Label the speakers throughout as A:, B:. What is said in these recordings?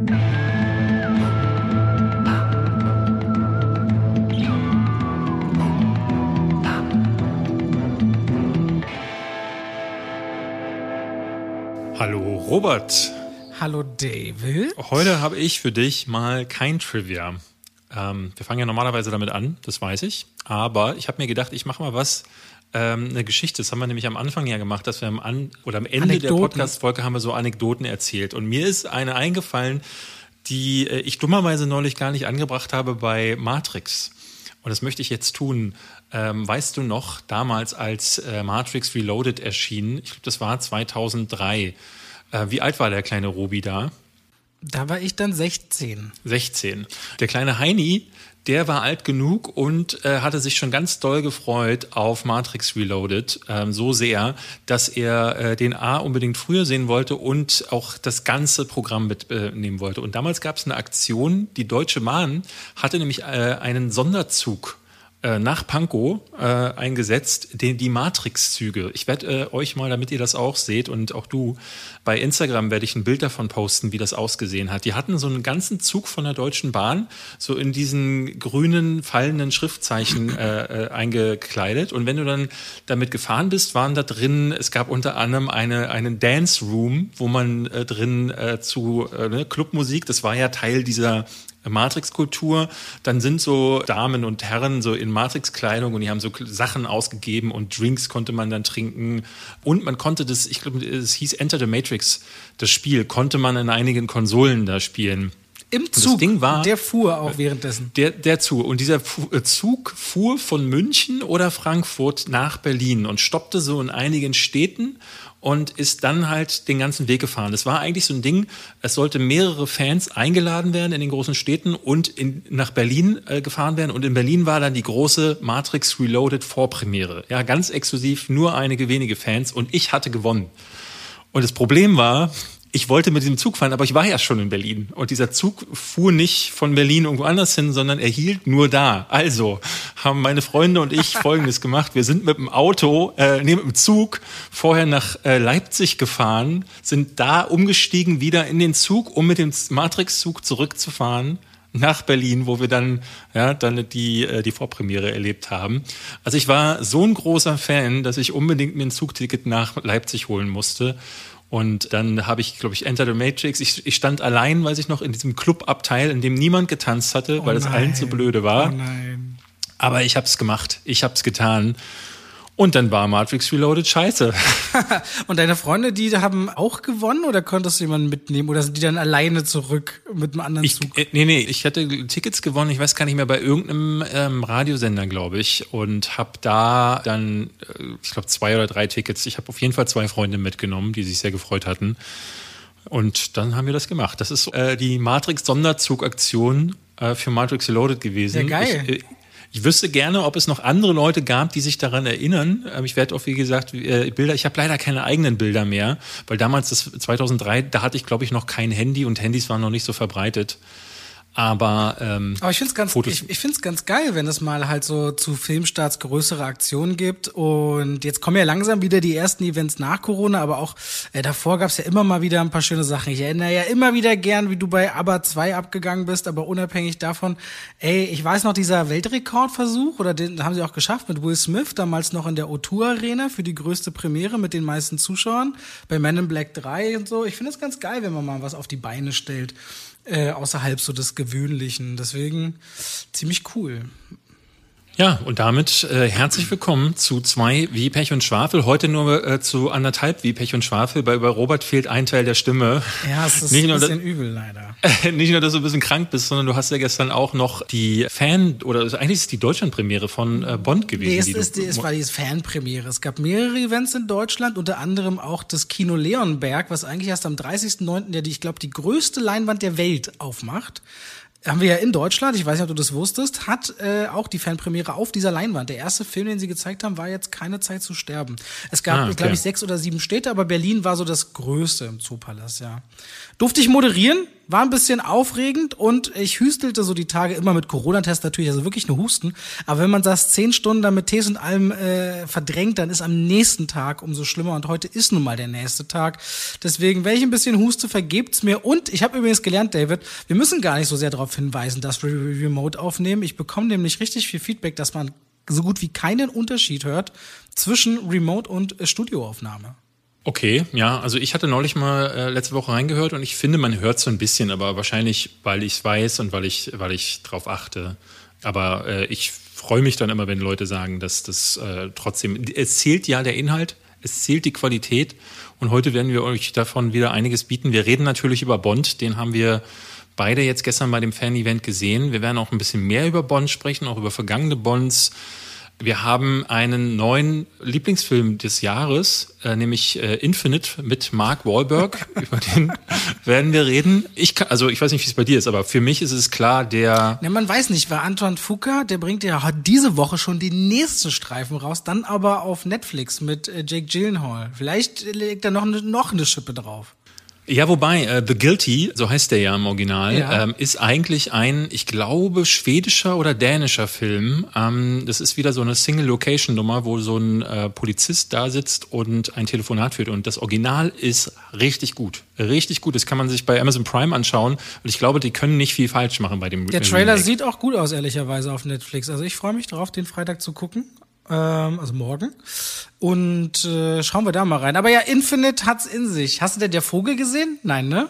A: Hallo Robert.
B: Hallo David.
A: Heute habe ich für dich mal kein Trivia. Ähm, wir fangen ja normalerweise damit an, das weiß ich. Aber ich habe mir gedacht, ich mache mal was, ähm, eine Geschichte. Das haben wir nämlich am Anfang ja gemacht, dass wir am, an oder am Ende Anekdoten. der Podcast-Folge haben wir so Anekdoten erzählt. Und mir ist eine eingefallen, die äh, ich dummerweise neulich gar nicht angebracht habe bei Matrix. Und das möchte ich jetzt tun. Ähm, weißt du noch, damals als äh, Matrix Reloaded erschien, ich glaube, das war 2003, äh, wie alt war der kleine Robi da?
B: Da war ich dann 16.
A: 16. Der kleine Heini, der war alt genug und äh, hatte sich schon ganz doll gefreut auf Matrix Reloaded. Ähm, so sehr, dass er äh, den A unbedingt früher sehen wollte und auch das ganze Programm mitnehmen äh, wollte. Und damals gab es eine Aktion, die Deutsche Bahn hatte nämlich äh, einen Sonderzug äh, nach Pankow äh, eingesetzt, den, die Matrix-Züge. Ich werde äh, euch mal, damit ihr das auch seht und auch du, bei Instagram werde ich ein Bild davon posten, wie das ausgesehen hat. Die hatten so einen ganzen Zug von der Deutschen Bahn so in diesen grünen fallenden Schriftzeichen äh, äh, eingekleidet. Und wenn du dann damit gefahren bist, waren da drin, es gab unter anderem eine, einen Dance Room, wo man äh, drin äh, zu äh, ne, Clubmusik, das war ja Teil dieser Matrix-Kultur, dann sind so Damen und Herren so in Matrix-Kleidung und die haben so Sachen ausgegeben und Drinks konnte man dann trinken und man konnte das, ich glaube, es hieß Enter the Matrix, das Spiel, konnte man in einigen Konsolen da spielen.
B: Im Zug. Das Ding war, der fuhr auch währenddessen.
A: Der, der Zug. Und dieser äh, Zug fuhr von München oder Frankfurt nach Berlin und stoppte so in einigen Städten und ist dann halt den ganzen Weg gefahren. Das war eigentlich so ein Ding, es sollte mehrere Fans eingeladen werden in den großen Städten und in, nach Berlin äh, gefahren werden. Und in Berlin war dann die große Matrix Reloaded Vorpremiere. Ja, ganz exklusiv, nur einige wenige Fans und ich hatte gewonnen. Und das Problem war, ich wollte mit diesem Zug fahren, aber ich war ja schon in Berlin. Und dieser Zug fuhr nicht von Berlin irgendwo anders hin, sondern er hielt nur da. Also haben meine Freunde und ich Folgendes gemacht. Wir sind mit dem Auto, äh, nee, mit dem Zug vorher nach äh, Leipzig gefahren, sind da umgestiegen wieder in den Zug, um mit dem Matrix-Zug zurückzufahren nach Berlin, wo wir dann ja dann die äh, die Vorpremiere erlebt haben. Also ich war so ein großer Fan, dass ich unbedingt mir ein Zugticket nach Leipzig holen musste und dann habe ich, glaube ich, Enter the Matrix. Ich, ich, stand allein, weiß ich noch, in diesem Clubabteil, in dem niemand getanzt hatte, oh weil es allen zu blöde war. Oh nein. Aber ich habe es gemacht. Ich habe es getan. Und dann war Matrix Reloaded scheiße.
B: und deine Freunde, die haben auch gewonnen oder konntest du jemanden mitnehmen oder sind die dann alleine zurück mit einem anderen
A: ich,
B: Zug?
A: Äh, nee, nee, ich hatte Tickets gewonnen, ich weiß gar nicht mehr, bei irgendeinem ähm, Radiosender, glaube ich. Und habe da dann, äh, ich glaube, zwei oder drei Tickets. Ich habe auf jeden Fall zwei Freunde mitgenommen, die sich sehr gefreut hatten. Und dann haben wir das gemacht. Das ist äh, die Matrix-Sonderzugaktion äh, für Matrix Reloaded gewesen.
B: Sehr geil.
A: Ich, äh, ich wüsste gerne, ob es noch andere Leute gab, die sich daran erinnern. Ähm, ich werde auch, wie gesagt, äh, Bilder, ich habe leider keine eigenen Bilder mehr, weil damals, das 2003, da hatte ich, glaube ich, noch kein Handy und Handys waren noch nicht so verbreitet. Aber, ähm,
B: Aber ich finde es ganz, ich, ich find's ganz geil, wenn es mal halt so zu Filmstarts größere Aktionen gibt. Und jetzt kommen ja langsam wieder die ersten Events nach Corona, aber auch äh, davor gab es ja immer mal wieder ein paar schöne Sachen. Ich erinnere ja immer wieder gern, wie du bei ABBA 2 abgegangen bist, aber unabhängig davon, ey, ich weiß noch, dieser Weltrekordversuch, oder den haben sie auch geschafft mit Will Smith, damals noch in der O2 Arena für die größte Premiere mit den meisten Zuschauern, bei Men in Black 3 und so. Ich finde es ganz geil, wenn man mal was auf die Beine stellt äh, außerhalb so des Gewöhnlichen. Deswegen ziemlich cool.
A: Ja, und damit äh, herzlich willkommen zu zwei wie Pech und Schwafel. Heute nur äh, zu anderthalb wie Pech und Schwafel. Bei, bei Robert fehlt ein Teil der Stimme.
B: Ja, es ist nicht ein bisschen übel leider.
A: Äh, nicht nur, dass du ein bisschen krank bist, sondern du hast ja gestern auch noch die Fan- oder also eigentlich ist es die Deutschlandpremiere von äh, Bond gewesen. Nee,
B: es, ist, die, es war die Fanpremiere. Es gab mehrere Events in Deutschland, unter anderem auch das Kino Leonberg, was eigentlich erst am 30.09., der, die, ich glaube, die größte Leinwand der Welt aufmacht haben wir ja in Deutschland, ich weiß nicht, ob du das wusstest, hat äh, auch die Fanpremiere auf dieser Leinwand. Der erste Film, den sie gezeigt haben, war jetzt keine Zeit zu sterben. Es gab, ah, okay. glaube ich, sechs oder sieben Städte, aber Berlin war so das größte im Zoopalast, ja. Durfte ich moderieren, War ein bisschen aufregend und ich hüstelte so die Tage immer mit Corona-Test natürlich, also wirklich nur Husten. Aber wenn man das zehn Stunden dann mit Tees und allem äh, verdrängt, dann ist am nächsten Tag umso schlimmer und heute ist nun mal der nächste Tag. Deswegen, wenn ich ein bisschen huste, vergebt's mir. Und ich habe übrigens gelernt, David, wir müssen gar nicht so sehr darauf hinweisen, dass wir Remote aufnehmen. Ich bekomme nämlich richtig viel Feedback, dass man so gut wie keinen Unterschied hört zwischen Remote und äh, Studioaufnahme.
A: Okay, ja, also ich hatte neulich mal äh, letzte Woche reingehört und ich finde, man hört so ein bisschen, aber wahrscheinlich, weil ich es weiß und weil ich, weil ich drauf achte. Aber äh, ich freue mich dann immer, wenn Leute sagen, dass das äh, trotzdem, es zählt ja der Inhalt, es zählt die Qualität und heute werden wir euch davon wieder einiges bieten. Wir reden natürlich über Bond, den haben wir beide jetzt gestern bei dem Fan-Event gesehen. Wir werden auch ein bisschen mehr über Bond sprechen, auch über vergangene Bonds. Wir haben einen neuen Lieblingsfilm des Jahres, äh, nämlich äh, Infinite mit Mark Wahlberg. Über den werden wir reden. Ich kann, also ich weiß nicht, wie es bei dir ist, aber für mich ist es klar, der.
B: Ne, man weiß nicht, weil Antoine Fuqua, der bringt ja diese Woche schon die nächste Streifen raus, dann aber auf Netflix mit äh, Jake Gyllenhaal. Vielleicht legt er noch eine, noch eine Schippe drauf.
A: Ja, wobei, äh, The Guilty, so heißt der ja im Original, ja. ähm, ist eigentlich ein, ich glaube, schwedischer oder dänischer Film. Ähm, das ist wieder so eine Single-Location-Nummer, wo so ein äh, Polizist da sitzt und ein Telefonat führt. Und das Original ist richtig gut. Richtig gut. Das kann man sich bei Amazon Prime anschauen. Und ich glaube, die können nicht viel falsch machen bei dem
B: Der Trailer Remake. sieht auch gut aus, ehrlicherweise, auf Netflix. Also ich freue mich drauf, den Freitag zu gucken also morgen. Und äh, schauen wir da mal rein. Aber ja, Infinite hat's in sich. Hast du denn der Vogel gesehen? Nein, ne?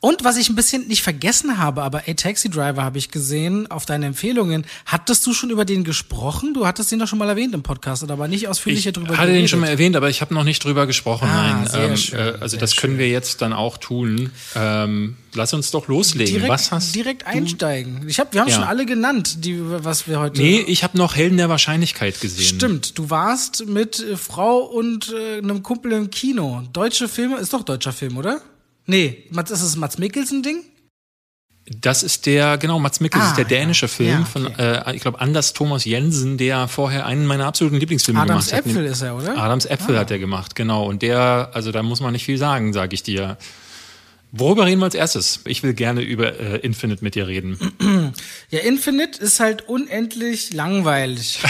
B: Und was ich ein bisschen nicht vergessen habe, aber A Taxi Driver habe ich gesehen auf deine Empfehlungen. Hattest du schon über den gesprochen? Du hattest ihn doch schon mal erwähnt im Podcast, oder aber nicht ausführlicher
A: drüber Ich hatte den schon mal erwähnt, aber ich habe noch nicht drüber gesprochen. Ah, Nein, ähm, schön, äh, also das können wir jetzt dann auch tun. Ähm, lass uns doch loslegen.
B: Direkt,
A: was hast
B: direkt einsteigen. Ich hab, wir haben ja. schon alle genannt, die was wir heute.
A: Nee, ich habe noch Helden der Wahrscheinlichkeit gesehen.
B: Stimmt, du warst mit äh, Frau und äh, einem Kumpel im Kino. Deutsche Filme, ist doch deutscher Film, oder? Nee, ist es Mats Mikkelsen-Ding?
A: Das ist der, genau, Mats Mikkelsen ah, ist der dänische ja. Film ja, okay. von, äh, ich glaube, Anders Thomas Jensen, der vorher einen meiner absoluten Lieblingsfilme
B: Adams
A: gemacht
B: hat. Adams Äpfel ist er, oder?
A: Adams Äpfel ah. hat er gemacht, genau. Und der, also da muss man nicht viel sagen, sage ich dir. Worüber reden wir als erstes? Ich will gerne über äh, Infinite mit dir reden.
B: Ja, Infinite ist halt unendlich langweilig.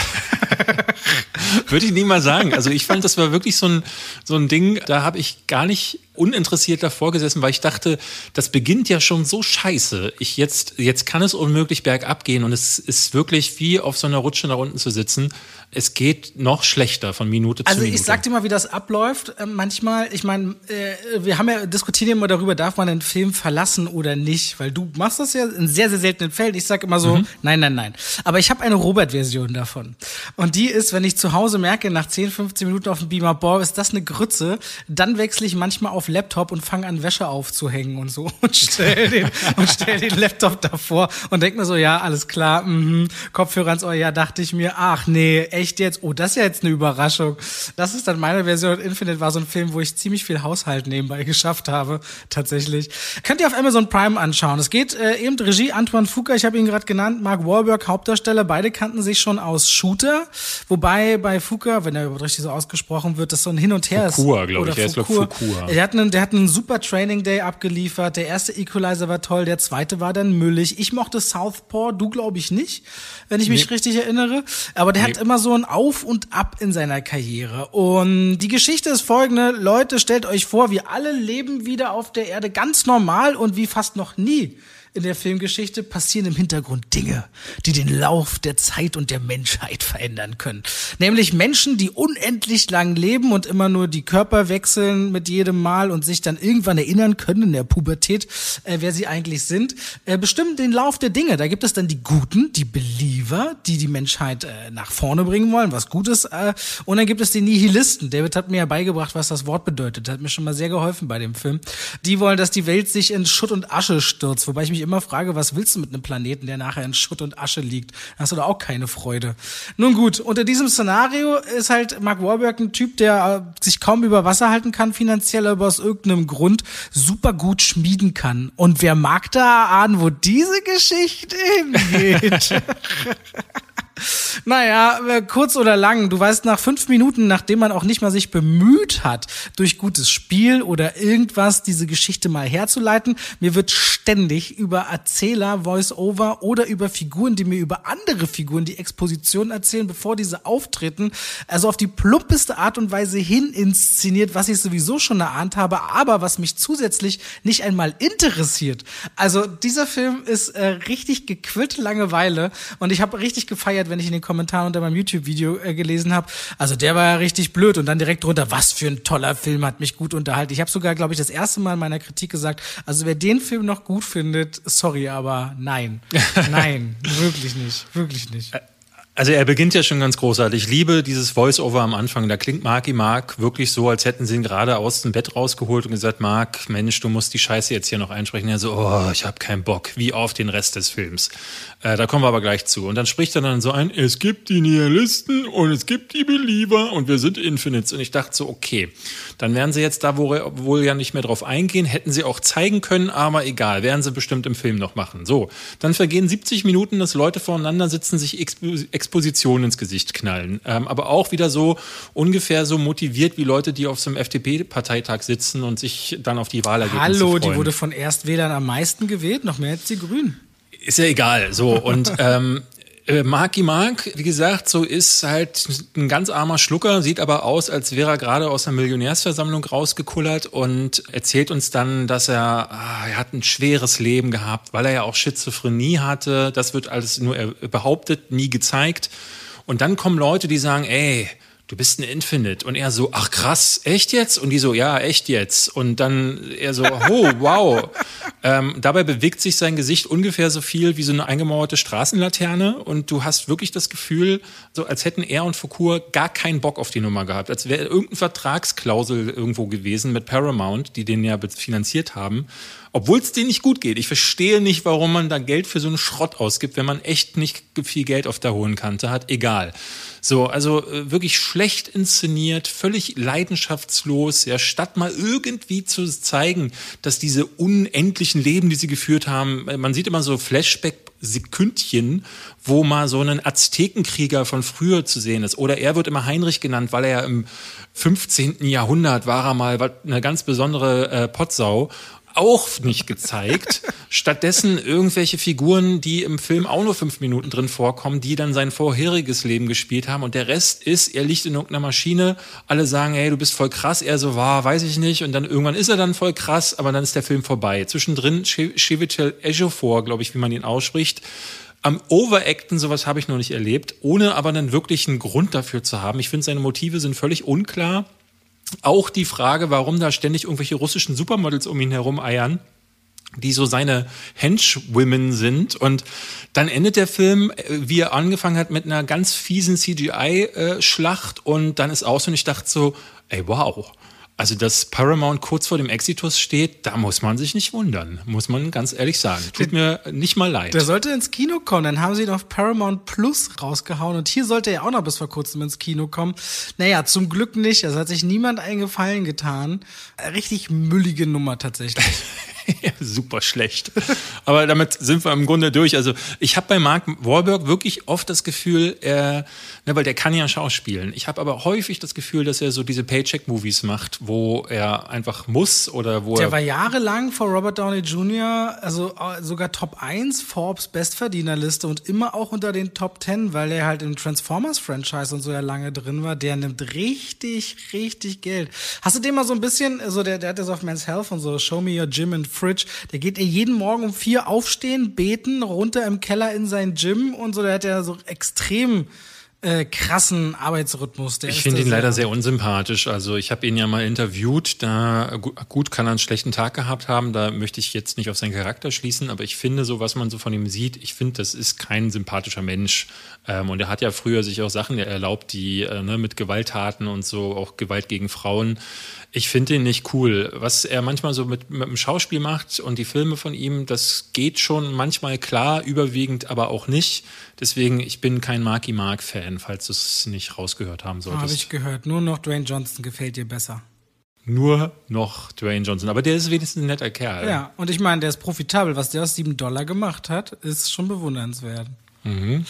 A: Würde ich nie mal sagen. Also ich fand, das war wirklich so ein, so ein Ding, da habe ich gar nicht uninteressiert davor gesessen, weil ich dachte, das beginnt ja schon so scheiße. Ich jetzt, jetzt kann es unmöglich bergab gehen und es ist wirklich wie auf so einer Rutsche nach unten zu sitzen. Es geht noch schlechter von Minute
B: also
A: zu Minute.
B: Also ich sag dir mal, wie das abläuft. Ähm, manchmal, ich meine, äh, wir haben ja diskutieren immer darüber, darf man einen Film verlassen oder nicht, weil du machst das ja in sehr, sehr seltenen Fällen. Ich sag immer so, mhm. nein, nein, nein. Aber ich habe eine Robert-Version davon. Und die ist, wenn ich zu Hause merke, nach 10, 15 Minuten auf dem Beamer, boah, ist das eine Grütze, dann wechsle ich manchmal auf Laptop und fange an, Wäsche aufzuhängen und so und stell den, und stell den Laptop davor und denk mir so, ja, alles klar, mhm. Kopfhörer ans Ohr, ja, dachte ich mir, ach nee, echt jetzt, oh, das ist ja jetzt eine Überraschung. Das ist dann meine Version. Infinite war so ein Film, wo ich ziemlich viel Haushalt nebenbei geschafft habe, tatsächlich. Könnt ihr auf Amazon Prime anschauen. Es geht äh, eben Regie Antoine Fuqua, ich habe ihn gerade genannt, Mark Wahlberg, Hauptdarsteller, beide kannten sich schon aus Shooter, wobei bei Fuqua, wenn er richtig so ausgesprochen wird, das so ein Hin und Her
A: Fuqua, ist. glaube ich, er ist. Fuqua.
B: Er hat einen, der hat einen super Training Day abgeliefert. Der erste Equalizer war toll, der zweite war dann müllig. Ich mochte Southpaw, du glaube ich nicht, wenn ich mich nee. richtig erinnere. Aber der nee. hat immer so ein Auf und Ab in seiner Karriere. Und die Geschichte ist folgende. Leute, stellt euch vor, wir alle leben wieder auf der Erde ganz normal und wie fast noch nie in der Filmgeschichte passieren im Hintergrund Dinge, die den Lauf der Zeit und der Menschheit verändern können. Nämlich Menschen, die unendlich lang leben und immer nur die Körper wechseln mit jedem Mal und sich dann irgendwann erinnern können in der Pubertät, äh, wer sie eigentlich sind, äh, bestimmen den Lauf der Dinge. Da gibt es dann die Guten, die Believer, die die Menschheit äh, nach vorne bringen wollen, was Gutes. Äh, und dann gibt es die Nihilisten. David hat mir ja beigebracht, was das Wort bedeutet. Hat mir schon mal sehr geholfen bei dem Film. Die wollen, dass die Welt sich in Schutt und Asche stürzt, wobei ich mich immer frage, was willst du mit einem Planeten, der nachher in Schutt und Asche liegt? Da hast du da auch keine Freude. Nun gut, unter diesem Szenario ist halt Mark Wahlberg ein Typ, der äh, sich kaum über Wasser halten kann finanziell, aber aus irgendeinem Grund super gut schmieden kann. Und wer mag da ahnen, wo diese Geschichte hingeht? Naja, äh, kurz oder lang, du weißt, nach fünf Minuten, nachdem man auch nicht mal sich bemüht hat, durch gutes Spiel oder irgendwas diese Geschichte mal herzuleiten, mir wird ständig über Erzähler, Voice-Over oder über Figuren, die mir über andere Figuren die Exposition erzählen, bevor diese auftreten, also auf die plumpeste Art und Weise hin inszeniert, was ich sowieso schon erahnt habe, aber was mich zusätzlich nicht einmal interessiert. Also dieser Film ist äh, richtig gequillte Langeweile und ich habe richtig gefeiert, wenn ich in den Kommentaren unter meinem YouTube-Video äh, gelesen habe. Also der war ja richtig blöd und dann direkt drunter, was für ein toller Film, hat mich gut unterhalten. Ich habe sogar, glaube ich, das erste Mal in meiner Kritik gesagt, also wer den Film noch gut findet, sorry, aber nein. Nein, wirklich nicht, wirklich nicht.
A: Also er beginnt ja schon ganz großartig. Ich liebe dieses Voice-Over am Anfang. Da klingt Marky Mark wirklich so, als hätten sie ihn gerade aus dem Bett rausgeholt und gesagt, Mark, Mensch, du musst die Scheiße jetzt hier noch einsprechen. Er so, oh, ich habe keinen Bock, wie auf den Rest des Films. Äh, da kommen wir aber gleich zu. Und dann spricht er dann so ein, es gibt die Nihilisten und es gibt die Believer und wir sind Infinites. Und ich dachte so, okay, dann werden sie jetzt da wohl, ja nicht mehr drauf eingehen, hätten sie auch zeigen können, aber egal, werden sie bestimmt im Film noch machen. So, dann vergehen 70 Minuten, dass Leute voreinander sitzen, sich Expositionen ins Gesicht knallen. Ähm, aber auch wieder so ungefähr so motiviert wie Leute, die auf so einem FDP-Parteitag sitzen und sich dann auf die Wahlergebnisse
B: Hallo,
A: freuen.
B: die wurde von Erstwählern am meisten gewählt, noch mehr als die Grünen.
A: Ist ja egal. So, und ähm, äh, Marky Mark, wie gesagt, so ist halt ein ganz armer Schlucker, sieht aber aus, als wäre er gerade aus der Millionärsversammlung rausgekullert und erzählt uns dann, dass er, ah, er hat ein schweres Leben gehabt, weil er ja auch Schizophrenie hatte. Das wird alles nur behauptet, nie gezeigt. Und dann kommen Leute, die sagen, ey, du bist ein Infinite. Und er so, ach krass, echt jetzt? Und die so, ja, echt jetzt. Und dann er so, oh, wow. ähm, dabei bewegt sich sein Gesicht ungefähr so viel wie so eine eingemauerte Straßenlaterne. Und du hast wirklich das Gefühl, so als hätten er und Foucault gar keinen Bock auf die Nummer gehabt. Als wäre irgendeine Vertragsklausel irgendwo gewesen mit Paramount, die den ja finanziert haben obwohl es denen nicht gut geht. Ich verstehe nicht, warum man da Geld für so einen Schrott ausgibt, wenn man echt nicht viel Geld auf der hohen Kante hat. Egal. So, also äh, wirklich schlecht inszeniert, völlig leidenschaftslos, ja, statt mal irgendwie zu zeigen, dass diese unendlichen Leben, die sie geführt haben, äh, man sieht immer so Flashback Sekündchen, wo mal so ein Aztekenkrieger von früher zu sehen ist. Oder er wird immer Heinrich genannt, weil er im 15. Jahrhundert war er mal eine ganz besondere äh, Potsau auch nicht gezeigt. Stattdessen irgendwelche Figuren, die im Film auch nur fünf Minuten drin vorkommen, die dann sein vorheriges Leben gespielt haben. Und der Rest ist, er liegt in irgendeiner Maschine. Alle sagen, hey, du bist voll krass. Er so, war, weiß ich nicht. Und dann irgendwann ist er dann voll krass, aber dann ist der Film vorbei. Zwischendrin Chiwetel Ejiofor, glaube ich, wie man ihn ausspricht, am Overacten, sowas habe ich noch nicht erlebt, ohne aber dann wirklich einen Grund dafür zu haben. Ich finde, seine Motive sind völlig unklar. Auch die Frage, warum da ständig irgendwelche russischen Supermodels um ihn herum eiern die so seine Henchwomen sind. Und dann endet der Film, äh, wie er angefangen hat, mit einer ganz fiesen CGI-Schlacht. Äh, und dann ist aus und ich dachte so, ey, wow. Also, dass Paramount kurz vor dem Exitus steht, da muss man sich nicht wundern, muss man ganz ehrlich sagen. Tut mir nicht mal leid.
B: Der sollte ins Kino kommen, dann haben sie ihn auf Paramount Plus rausgehauen und hier sollte er auch noch bis vor kurzem ins Kino kommen. Naja, zum Glück nicht, es hat sich niemand einen Gefallen getan. Richtig müllige Nummer tatsächlich.
A: super schlecht. Aber damit sind wir im Grunde durch. Also ich habe bei Mark Wahlberg wirklich oft das Gefühl, er, ne, weil der kann ja schauspielen. Ich habe aber häufig das Gefühl, dass er so diese Paycheck-Movies macht, wo er einfach muss oder wo
B: der
A: er.
B: war jahrelang vor Robert Downey Jr., also äh, sogar Top 1 Forbes Bestverdienerliste und immer auch unter den Top 10, weil er halt im Transformers-Franchise und so ja lange drin war. Der nimmt richtig, richtig Geld. Hast du den mal so ein bisschen, so der, der hat das auf Men's Health und so, Show Me Your Gym and Fridge, der geht er jeden Morgen um vier aufstehen, beten, runter im Keller in sein Gym und so, der hat ja so extrem äh, krassen Arbeitsrhythmus.
A: Der ich finde ihn leider sehr unsympathisch. Also ich habe ihn ja mal interviewt. Da gut kann er einen schlechten Tag gehabt haben. Da möchte ich jetzt nicht auf seinen Charakter schließen, aber ich finde so, was man so von ihm sieht, ich finde, das ist kein sympathischer Mensch. Ähm, und er hat ja früher sich auch Sachen erlaubt, die äh, ne, mit Gewalttaten und so auch Gewalt gegen Frauen ich finde ihn nicht cool. Was er manchmal so mit, mit dem Schauspiel macht und die Filme von ihm, das geht schon manchmal klar, überwiegend aber auch nicht. Deswegen, ich bin kein Marky Mark-Fan, falls du es nicht rausgehört haben solltest.
B: Habe ich gehört. Nur noch Dwayne Johnson gefällt dir besser.
A: Nur noch Dwayne Johnson. Aber der ist wenigstens ein netter Kerl.
B: Ja, und ich meine, der ist profitabel. Was der aus sieben Dollar gemacht hat, ist schon bewundernswert.
A: Mhm.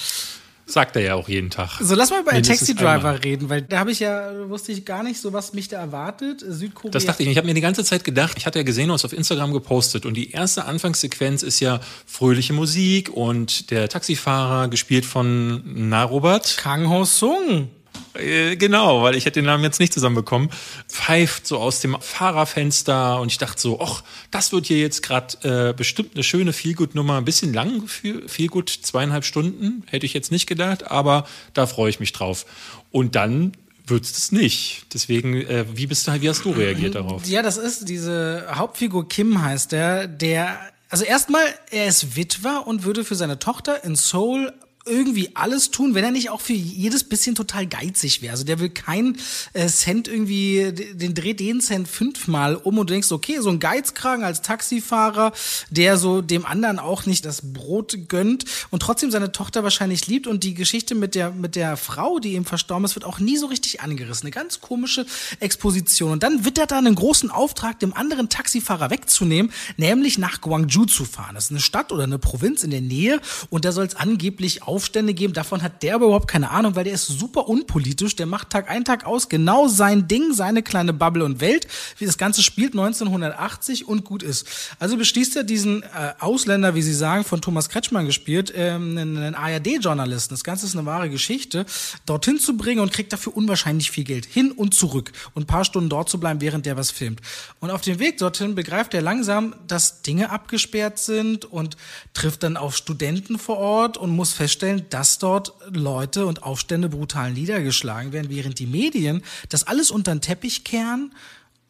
A: Sagt er ja auch jeden Tag.
B: So, lass mal über Taxi Driver reden, weil da habe ich ja, wusste ich gar nicht so, was mich da erwartet. Südkorea.
A: Das dachte ich nicht. Ich habe mir die ganze Zeit gedacht, ich hatte ja gesehen, was auf Instagram gepostet und die erste Anfangssequenz ist ja fröhliche Musik und der Taxifahrer, gespielt von Na Robert.
B: Kang Ho Sung.
A: Äh, genau, weil ich hätte den Namen jetzt nicht zusammenbekommen, pfeift so aus dem Fahrerfenster und ich dachte so, ach, das wird hier jetzt gerade äh, bestimmt eine schöne Feelgood-Nummer, ein bisschen lang Feelgood, zweieinhalb Stunden, hätte ich jetzt nicht gedacht, aber da freue ich mich drauf. Und dann wird es nicht. Deswegen, äh, wie bist du, wie hast du reagiert darauf?
B: Ja, das ist diese Hauptfigur Kim heißt der, der also erstmal, er ist Witwer und würde für seine Tochter in Seoul irgendwie alles tun, wenn er nicht auch für jedes bisschen total geizig wäre. Also der will keinen äh, Cent irgendwie, den dreht den Cent fünfmal um und du denkst, okay, so ein Geizkragen als Taxifahrer, der so dem anderen auch nicht das Brot gönnt und trotzdem seine Tochter wahrscheinlich liebt und die Geschichte mit der, mit der Frau, die ihm verstorben ist, wird auch nie so richtig angerissen. Eine ganz komische Exposition. Und dann wird er einen großen Auftrag, dem anderen Taxifahrer wegzunehmen, nämlich nach Guangzhou zu fahren. Das ist eine Stadt oder eine Provinz in der Nähe und da soll es angeblich auf Aufstände geben. Davon hat der aber überhaupt keine Ahnung, weil der ist super unpolitisch. Der macht Tag ein, Tag aus genau sein Ding, seine kleine Bubble und Welt, wie das Ganze spielt 1980 und gut ist. Also beschließt er diesen äh, Ausländer, wie Sie sagen, von Thomas Kretschmann gespielt, ähm, einen ARD-Journalisten. Das Ganze ist eine wahre Geschichte, dorthin zu bringen und kriegt dafür unwahrscheinlich viel Geld. Hin und zurück. Und ein paar Stunden dort zu bleiben, während der was filmt. Und auf dem Weg dorthin begreift er langsam, dass Dinge abgesperrt sind und trifft dann auf Studenten vor Ort und muss feststellen, feststellen, dass dort Leute und Aufstände brutal niedergeschlagen werden, während die Medien das alles unter den Teppich kehren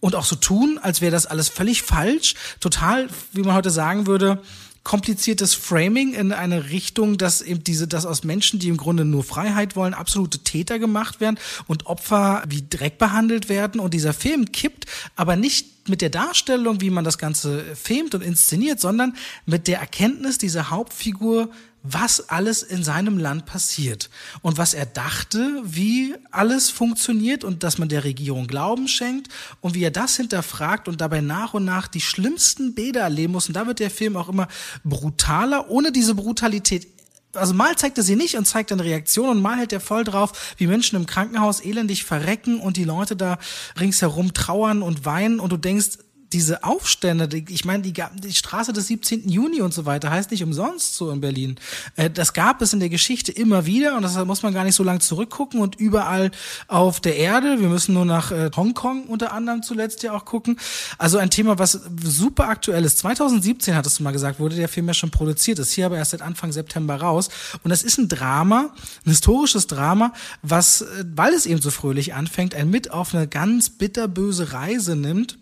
B: und auch so tun, als wäre das alles völlig falsch, total, wie man heute sagen würde, kompliziertes Framing in eine Richtung, dass eben diese, dass aus Menschen, die im Grunde nur Freiheit wollen, absolute Täter gemacht werden und Opfer wie Dreck behandelt werden. Und dieser Film kippt aber nicht mit der Darstellung, wie man das Ganze filmt und inszeniert, sondern mit der Erkenntnis dieser Hauptfigur, was alles in seinem Land passiert und was er dachte, wie alles funktioniert und dass man der Regierung Glauben schenkt und wie er das hinterfragt und dabei nach und nach die schlimmsten Bilder erleben muss. Und da wird der Film auch immer brutaler, ohne diese Brutalität also mal zeigt er sie nicht und zeigt dann Reaktion und mal hält er voll drauf, wie Menschen im Krankenhaus elendig verrecken und die Leute da ringsherum trauern und weinen und du denkst, diese Aufstände, ich meine, die, die Straße des 17. Juni und so weiter heißt nicht umsonst so in Berlin. Äh, das gab es in der Geschichte immer wieder und das muss man gar nicht so lang zurückgucken und überall auf der Erde. Wir müssen nur nach äh, Hongkong unter anderem zuletzt ja auch gucken. Also ein Thema, was super aktuell ist. 2017 hattest du mal gesagt, wurde der Film ja schon produziert, ist hier aber erst seit Anfang September raus. Und das ist ein Drama, ein historisches Drama, was, äh, weil es eben so fröhlich anfängt, ein mit auf eine ganz bitterböse Reise nimmt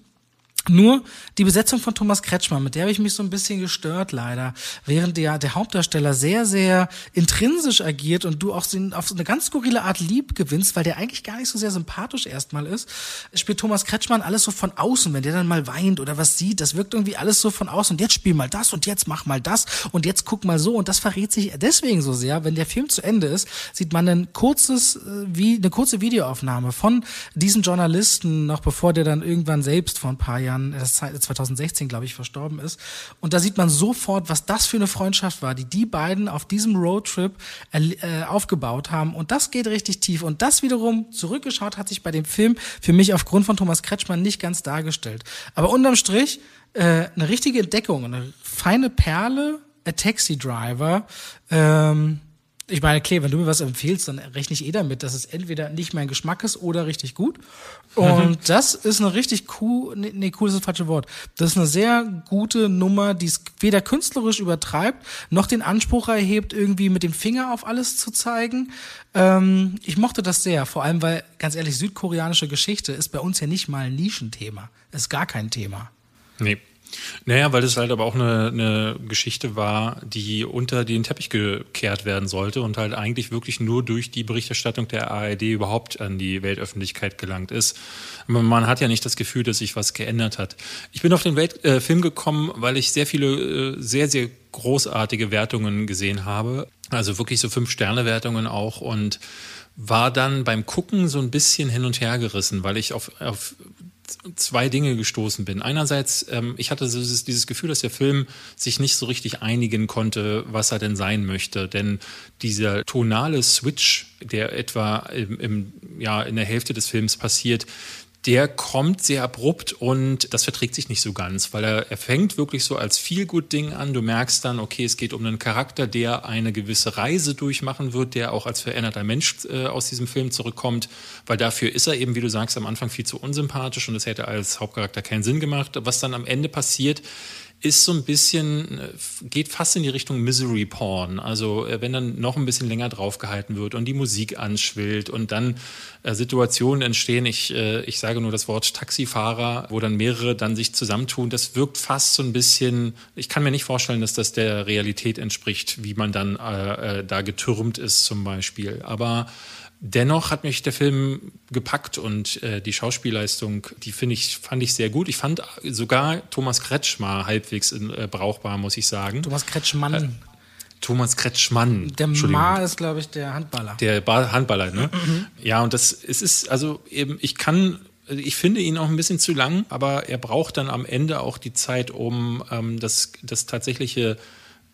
B: nur die Besetzung von Thomas Kretschmann, mit der habe ich mich so ein bisschen gestört leider, während der, der Hauptdarsteller sehr, sehr intrinsisch agiert und du auch auf so eine ganz skurrile Art lieb gewinnst, weil der eigentlich gar nicht so sehr sympathisch erstmal ist, spielt Thomas Kretschmann alles so von außen, wenn der dann mal weint oder was sieht, das wirkt irgendwie alles so von außen. Und jetzt spiel mal das und jetzt mach mal das und jetzt guck mal so. Und das verrät sich deswegen so sehr, wenn der Film zu Ende ist, sieht man ein kurzes, äh, wie, eine kurze Videoaufnahme von diesem Journalisten, noch bevor der dann irgendwann selbst vor ein paar Jahren Jahren, das 2016, glaube ich, verstorben ist. Und da sieht man sofort, was das für eine Freundschaft war, die die beiden auf diesem Roadtrip äh, aufgebaut haben. Und das geht richtig tief. Und das wiederum zurückgeschaut hat sich bei dem Film für mich aufgrund von Thomas Kretschmann nicht ganz dargestellt. Aber unterm Strich äh, eine richtige Entdeckung, eine feine Perle, A Taxi Driver. Ähm, ich meine, klar, wenn du mir was empfiehlst, dann rechne ich eh damit, dass es entweder nicht mein Geschmack ist oder richtig gut. Und mhm. das ist eine richtig cool, nee, nee, cool ist das falsche Wort. Das ist eine sehr gute Nummer, die es weder künstlerisch übertreibt, noch den Anspruch erhebt, irgendwie mit dem Finger auf alles zu zeigen. Ähm, ich mochte das sehr, vor allem, weil, ganz ehrlich, südkoreanische Geschichte ist bei uns ja nicht mal ein Nischenthema. Ist gar kein Thema.
A: Nee. Naja, weil das halt aber auch eine, eine Geschichte war, die unter den Teppich gekehrt werden sollte und halt eigentlich wirklich nur durch die Berichterstattung der ARD überhaupt an die Weltöffentlichkeit gelangt ist. Aber man hat ja nicht das Gefühl, dass sich was geändert hat. Ich bin auf den Welt, äh, Film gekommen, weil ich sehr viele, äh, sehr, sehr großartige Wertungen gesehen habe. Also wirklich so Fünf-Sterne-Wertungen auch und war dann beim Gucken so ein bisschen hin und her gerissen, weil ich auf, auf zwei Dinge gestoßen bin. Einerseits, ähm, ich hatte dieses, dieses Gefühl, dass der Film sich nicht so richtig einigen konnte, was er denn sein möchte. Denn dieser tonale Switch, der etwa im, im, ja, in der Hälfte des Films passiert, der kommt sehr abrupt und das verträgt sich nicht so ganz, weil er, er fängt wirklich so als Feel-Good-Ding an. Du merkst dann, okay, es geht um einen Charakter, der eine gewisse Reise durchmachen wird, der auch als veränderter Mensch äh, aus diesem Film zurückkommt, weil dafür ist er eben, wie du sagst, am Anfang viel zu unsympathisch und es hätte als Hauptcharakter keinen Sinn gemacht. Was dann am Ende passiert, ist so ein bisschen, äh, geht fast in die Richtung Misery Porn. Also äh, wenn dann noch ein bisschen länger draufgehalten wird und die Musik anschwillt und dann äh, Situationen entstehen, ich, äh, ich sage nur das Wort Taxifahrer, wo dann mehrere dann sich zusammentun, das wirkt fast so ein bisschen, ich kann mir nicht vorstellen, dass das der Realität entspricht, wie man dann äh, äh da getürmt ist zum Beispiel. Aber Dennoch hat mich der Film gepackt und äh, die Schauspielleistung, die finde ich, fand ich sehr gut. Ich fand sogar Thomas Kretschmer halbwegs in, äh, brauchbar, muss ich sagen.
B: Thomas Kretschmann. Äh,
A: Thomas Kretschmann.
B: Der Ma ist, glaube ich, der Handballer.
A: Der ba Handballer, ne? Mhm. Ja, und das, es ist, also eben, ich kann, ich finde ihn auch ein bisschen zu lang, aber er braucht dann am Ende auch die Zeit, um ähm, das, das tatsächliche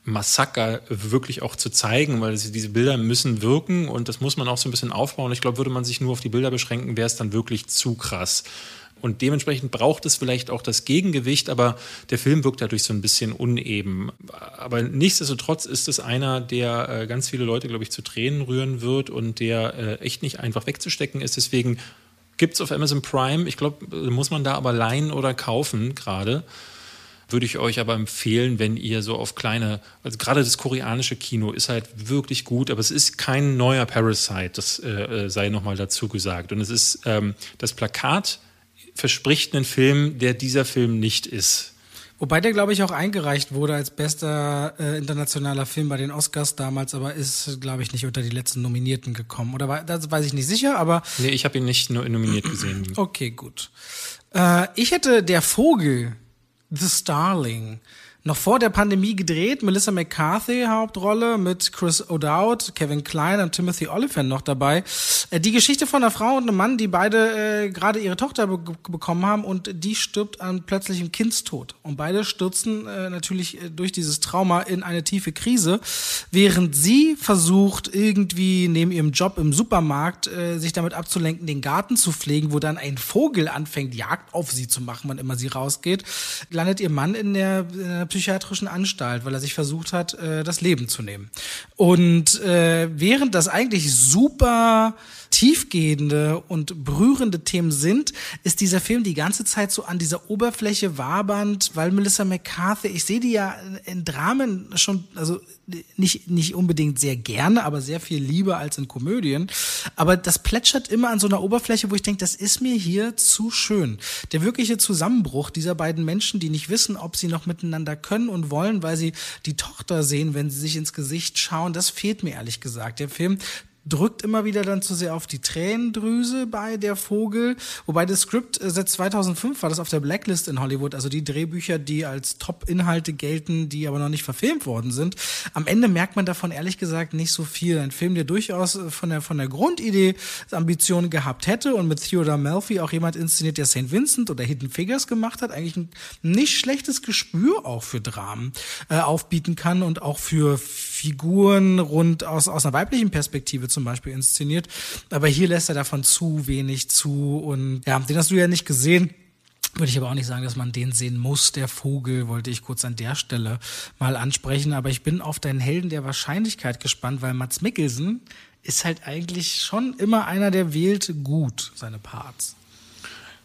A: Massaker wirklich auch zu zeigen, weil diese Bilder müssen wirken und das muss man auch so ein bisschen aufbauen. Ich glaube, würde man sich nur auf die Bilder beschränken, wäre es dann wirklich zu krass. Und dementsprechend braucht es vielleicht auch das Gegengewicht, aber der Film wirkt dadurch so ein bisschen uneben. Aber nichtsdestotrotz ist es einer, der äh, ganz viele Leute, glaube ich, zu Tränen rühren wird und der äh, echt nicht einfach wegzustecken ist. Deswegen gibt es auf Amazon Prime, ich glaube, muss man da aber leihen oder kaufen gerade würde ich euch aber empfehlen, wenn ihr so auf kleine, also gerade das koreanische Kino ist halt wirklich gut, aber es ist kein neuer Parasite, das äh, äh sei nochmal dazu gesagt. Und es ist, ähm, das Plakat verspricht einen Film, der dieser Film nicht ist.
B: Wobei der, glaube ich, auch eingereicht wurde als bester äh, internationaler Film bei den Oscars damals, aber ist, glaube ich, nicht unter die letzten Nominierten gekommen. Oder war, das weiß ich nicht sicher, aber.
A: Nee, ich habe ihn nicht nominiert gesehen.
B: Okay, gut. Äh, ich hätte Der Vogel The Starling noch vor der Pandemie gedreht. Melissa McCarthy Hauptrolle mit Chris O'Dowd, Kevin Klein und Timothy Oliphant noch dabei. Äh, die Geschichte von einer Frau und einem Mann, die beide äh, gerade ihre Tochter be bekommen haben und die stirbt an plötzlichem Kindstod. Und beide stürzen äh, natürlich äh, durch dieses Trauma in eine tiefe Krise, während sie versucht, irgendwie neben ihrem Job im Supermarkt äh, sich damit abzulenken, den Garten zu pflegen, wo dann ein Vogel anfängt, Jagd auf sie zu machen, wann immer sie rausgeht, landet ihr Mann in der, in der psychiatrischen Anstalt, weil er sich versucht hat, äh, das Leben zu nehmen. Und äh, während das eigentlich super tiefgehende und berührende Themen sind, ist dieser Film die ganze Zeit so an dieser Oberfläche wabernd, weil Melissa McCarthy, ich sehe die ja in Dramen schon, also nicht, nicht unbedingt sehr gerne, aber sehr viel lieber als in Komödien. Aber das plätschert immer an so einer Oberfläche, wo ich denke, das ist mir hier zu schön. Der wirkliche Zusammenbruch dieser beiden Menschen, die nicht wissen, ob sie noch miteinander können und wollen, weil sie die Tochter sehen, wenn sie sich ins Gesicht schauen, das fehlt mir ehrlich gesagt. Der Film drückt immer wieder dann zu sehr auf die Tränendrüse bei der Vogel. Wobei das Skript äh, seit 2005 war das auf der Blacklist in Hollywood, also die Drehbücher, die als Top-Inhalte gelten, die aber noch nicht verfilmt worden sind. Am Ende merkt man davon ehrlich gesagt nicht so viel. Ein Film, der durchaus äh, von der, von der Grundidee Ambitionen gehabt hätte und mit Theodore Melfi auch jemand inszeniert, der St. Vincent oder Hidden Figures gemacht hat, eigentlich ein nicht schlechtes Gespür auch für Dramen äh, aufbieten kann und auch für Figuren rund aus, aus einer weiblichen Perspektive zum Beispiel inszeniert. Aber hier lässt er davon zu wenig zu. Und ja, den hast du ja nicht gesehen. Würde ich aber auch nicht sagen, dass man den sehen muss. Der Vogel wollte ich kurz an der Stelle mal ansprechen. Aber ich bin auf deinen Helden der Wahrscheinlichkeit gespannt, weil Mats Mikkelsen ist halt eigentlich schon immer einer, der wählt gut seine Parts.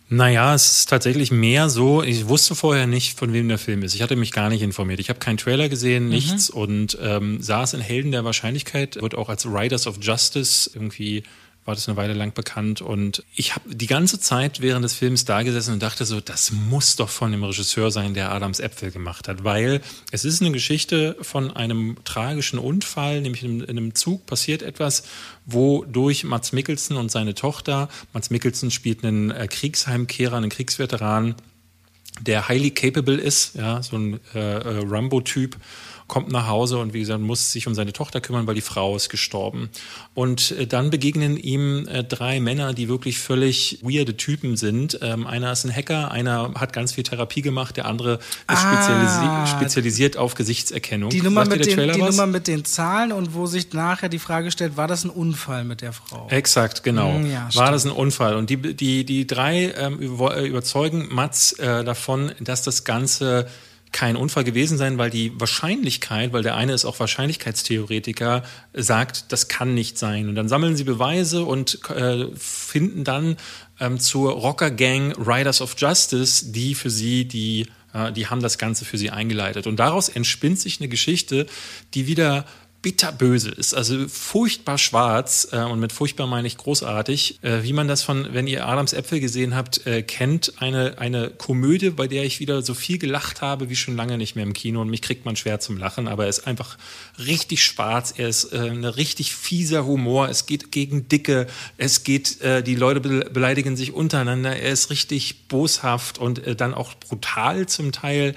A: Naja, es ist tatsächlich mehr so, ich wusste vorher nicht, von wem der Film ist. Ich hatte mich gar nicht informiert. Ich habe keinen Trailer gesehen, mhm. nichts mhm. und ähm, saß in Helden der Wahrscheinlichkeit, wird auch als Riders of Justice irgendwie war das eine Weile lang bekannt. Und ich habe die ganze Zeit während des Films da gesessen und dachte so, das muss doch von dem Regisseur sein, der Adams Äpfel gemacht hat. Weil es ist eine Geschichte von einem tragischen Unfall, nämlich in, in einem Zug passiert etwas, wodurch Mats Mikkelsen und seine Tochter, Mats Mikkelsen spielt einen äh, Kriegsheimkehrer, einen Kriegsveteran, der highly capable ist, ja, so ein äh, äh Rambo-Typ kommt nach Hause und wie gesagt, muss sich um seine Tochter kümmern, weil die Frau ist gestorben. Und äh, dann begegnen ihm äh, drei Männer, die wirklich völlig weirde Typen sind. Ähm, einer ist ein Hacker, einer hat ganz viel Therapie gemacht, der andere ist
B: Ah.
A: spezialisi spezialisiert auf Gesichtserkennung.
B: Die Nummer, mit den, die? Nummer mit den Zahlen und wo sich nachher die Frage stellt, war das ein Unfall mit der Frau?
A: Exakt, genau.
B: Mm, ja,
A: War
B: stimmt.
A: das ein Unfall? Und die, die, die drei ähm, über- äh, überzeugen Mats äh, davon, dass das Ganze kein Unfall gewesen sein, weil die Wahrscheinlichkeit, weil der eine ist auch Wahrscheinlichkeitstheoretiker, sagt, das kann nicht sein. Und dann sammeln sie Beweise und äh, finden dann ähm, zur Rocker-Gang Riders of Justice, die für sie die äh, die haben das Ganze für sie eingeleitet. Und daraus entspinnt sich eine Geschichte, die wieder bitterböse ist, also furchtbar schwarz äh, und mit furchtbar meine ich großartig, äh, wie man das von, wenn ihr Adams Äpfel gesehen habt, äh, kennt, eine, eine Komödie, bei der ich wieder so viel gelacht habe wie schon lange nicht mehr im Kino und mich kriegt man schwer zum Lachen, aber er ist einfach richtig schwarz, er ist äh, ein richtig fieser Humor, es geht gegen Dicke, es geht, äh, die Leute be beleidigen sich untereinander, er ist richtig boshaft und äh, dann auch brutal zum Teil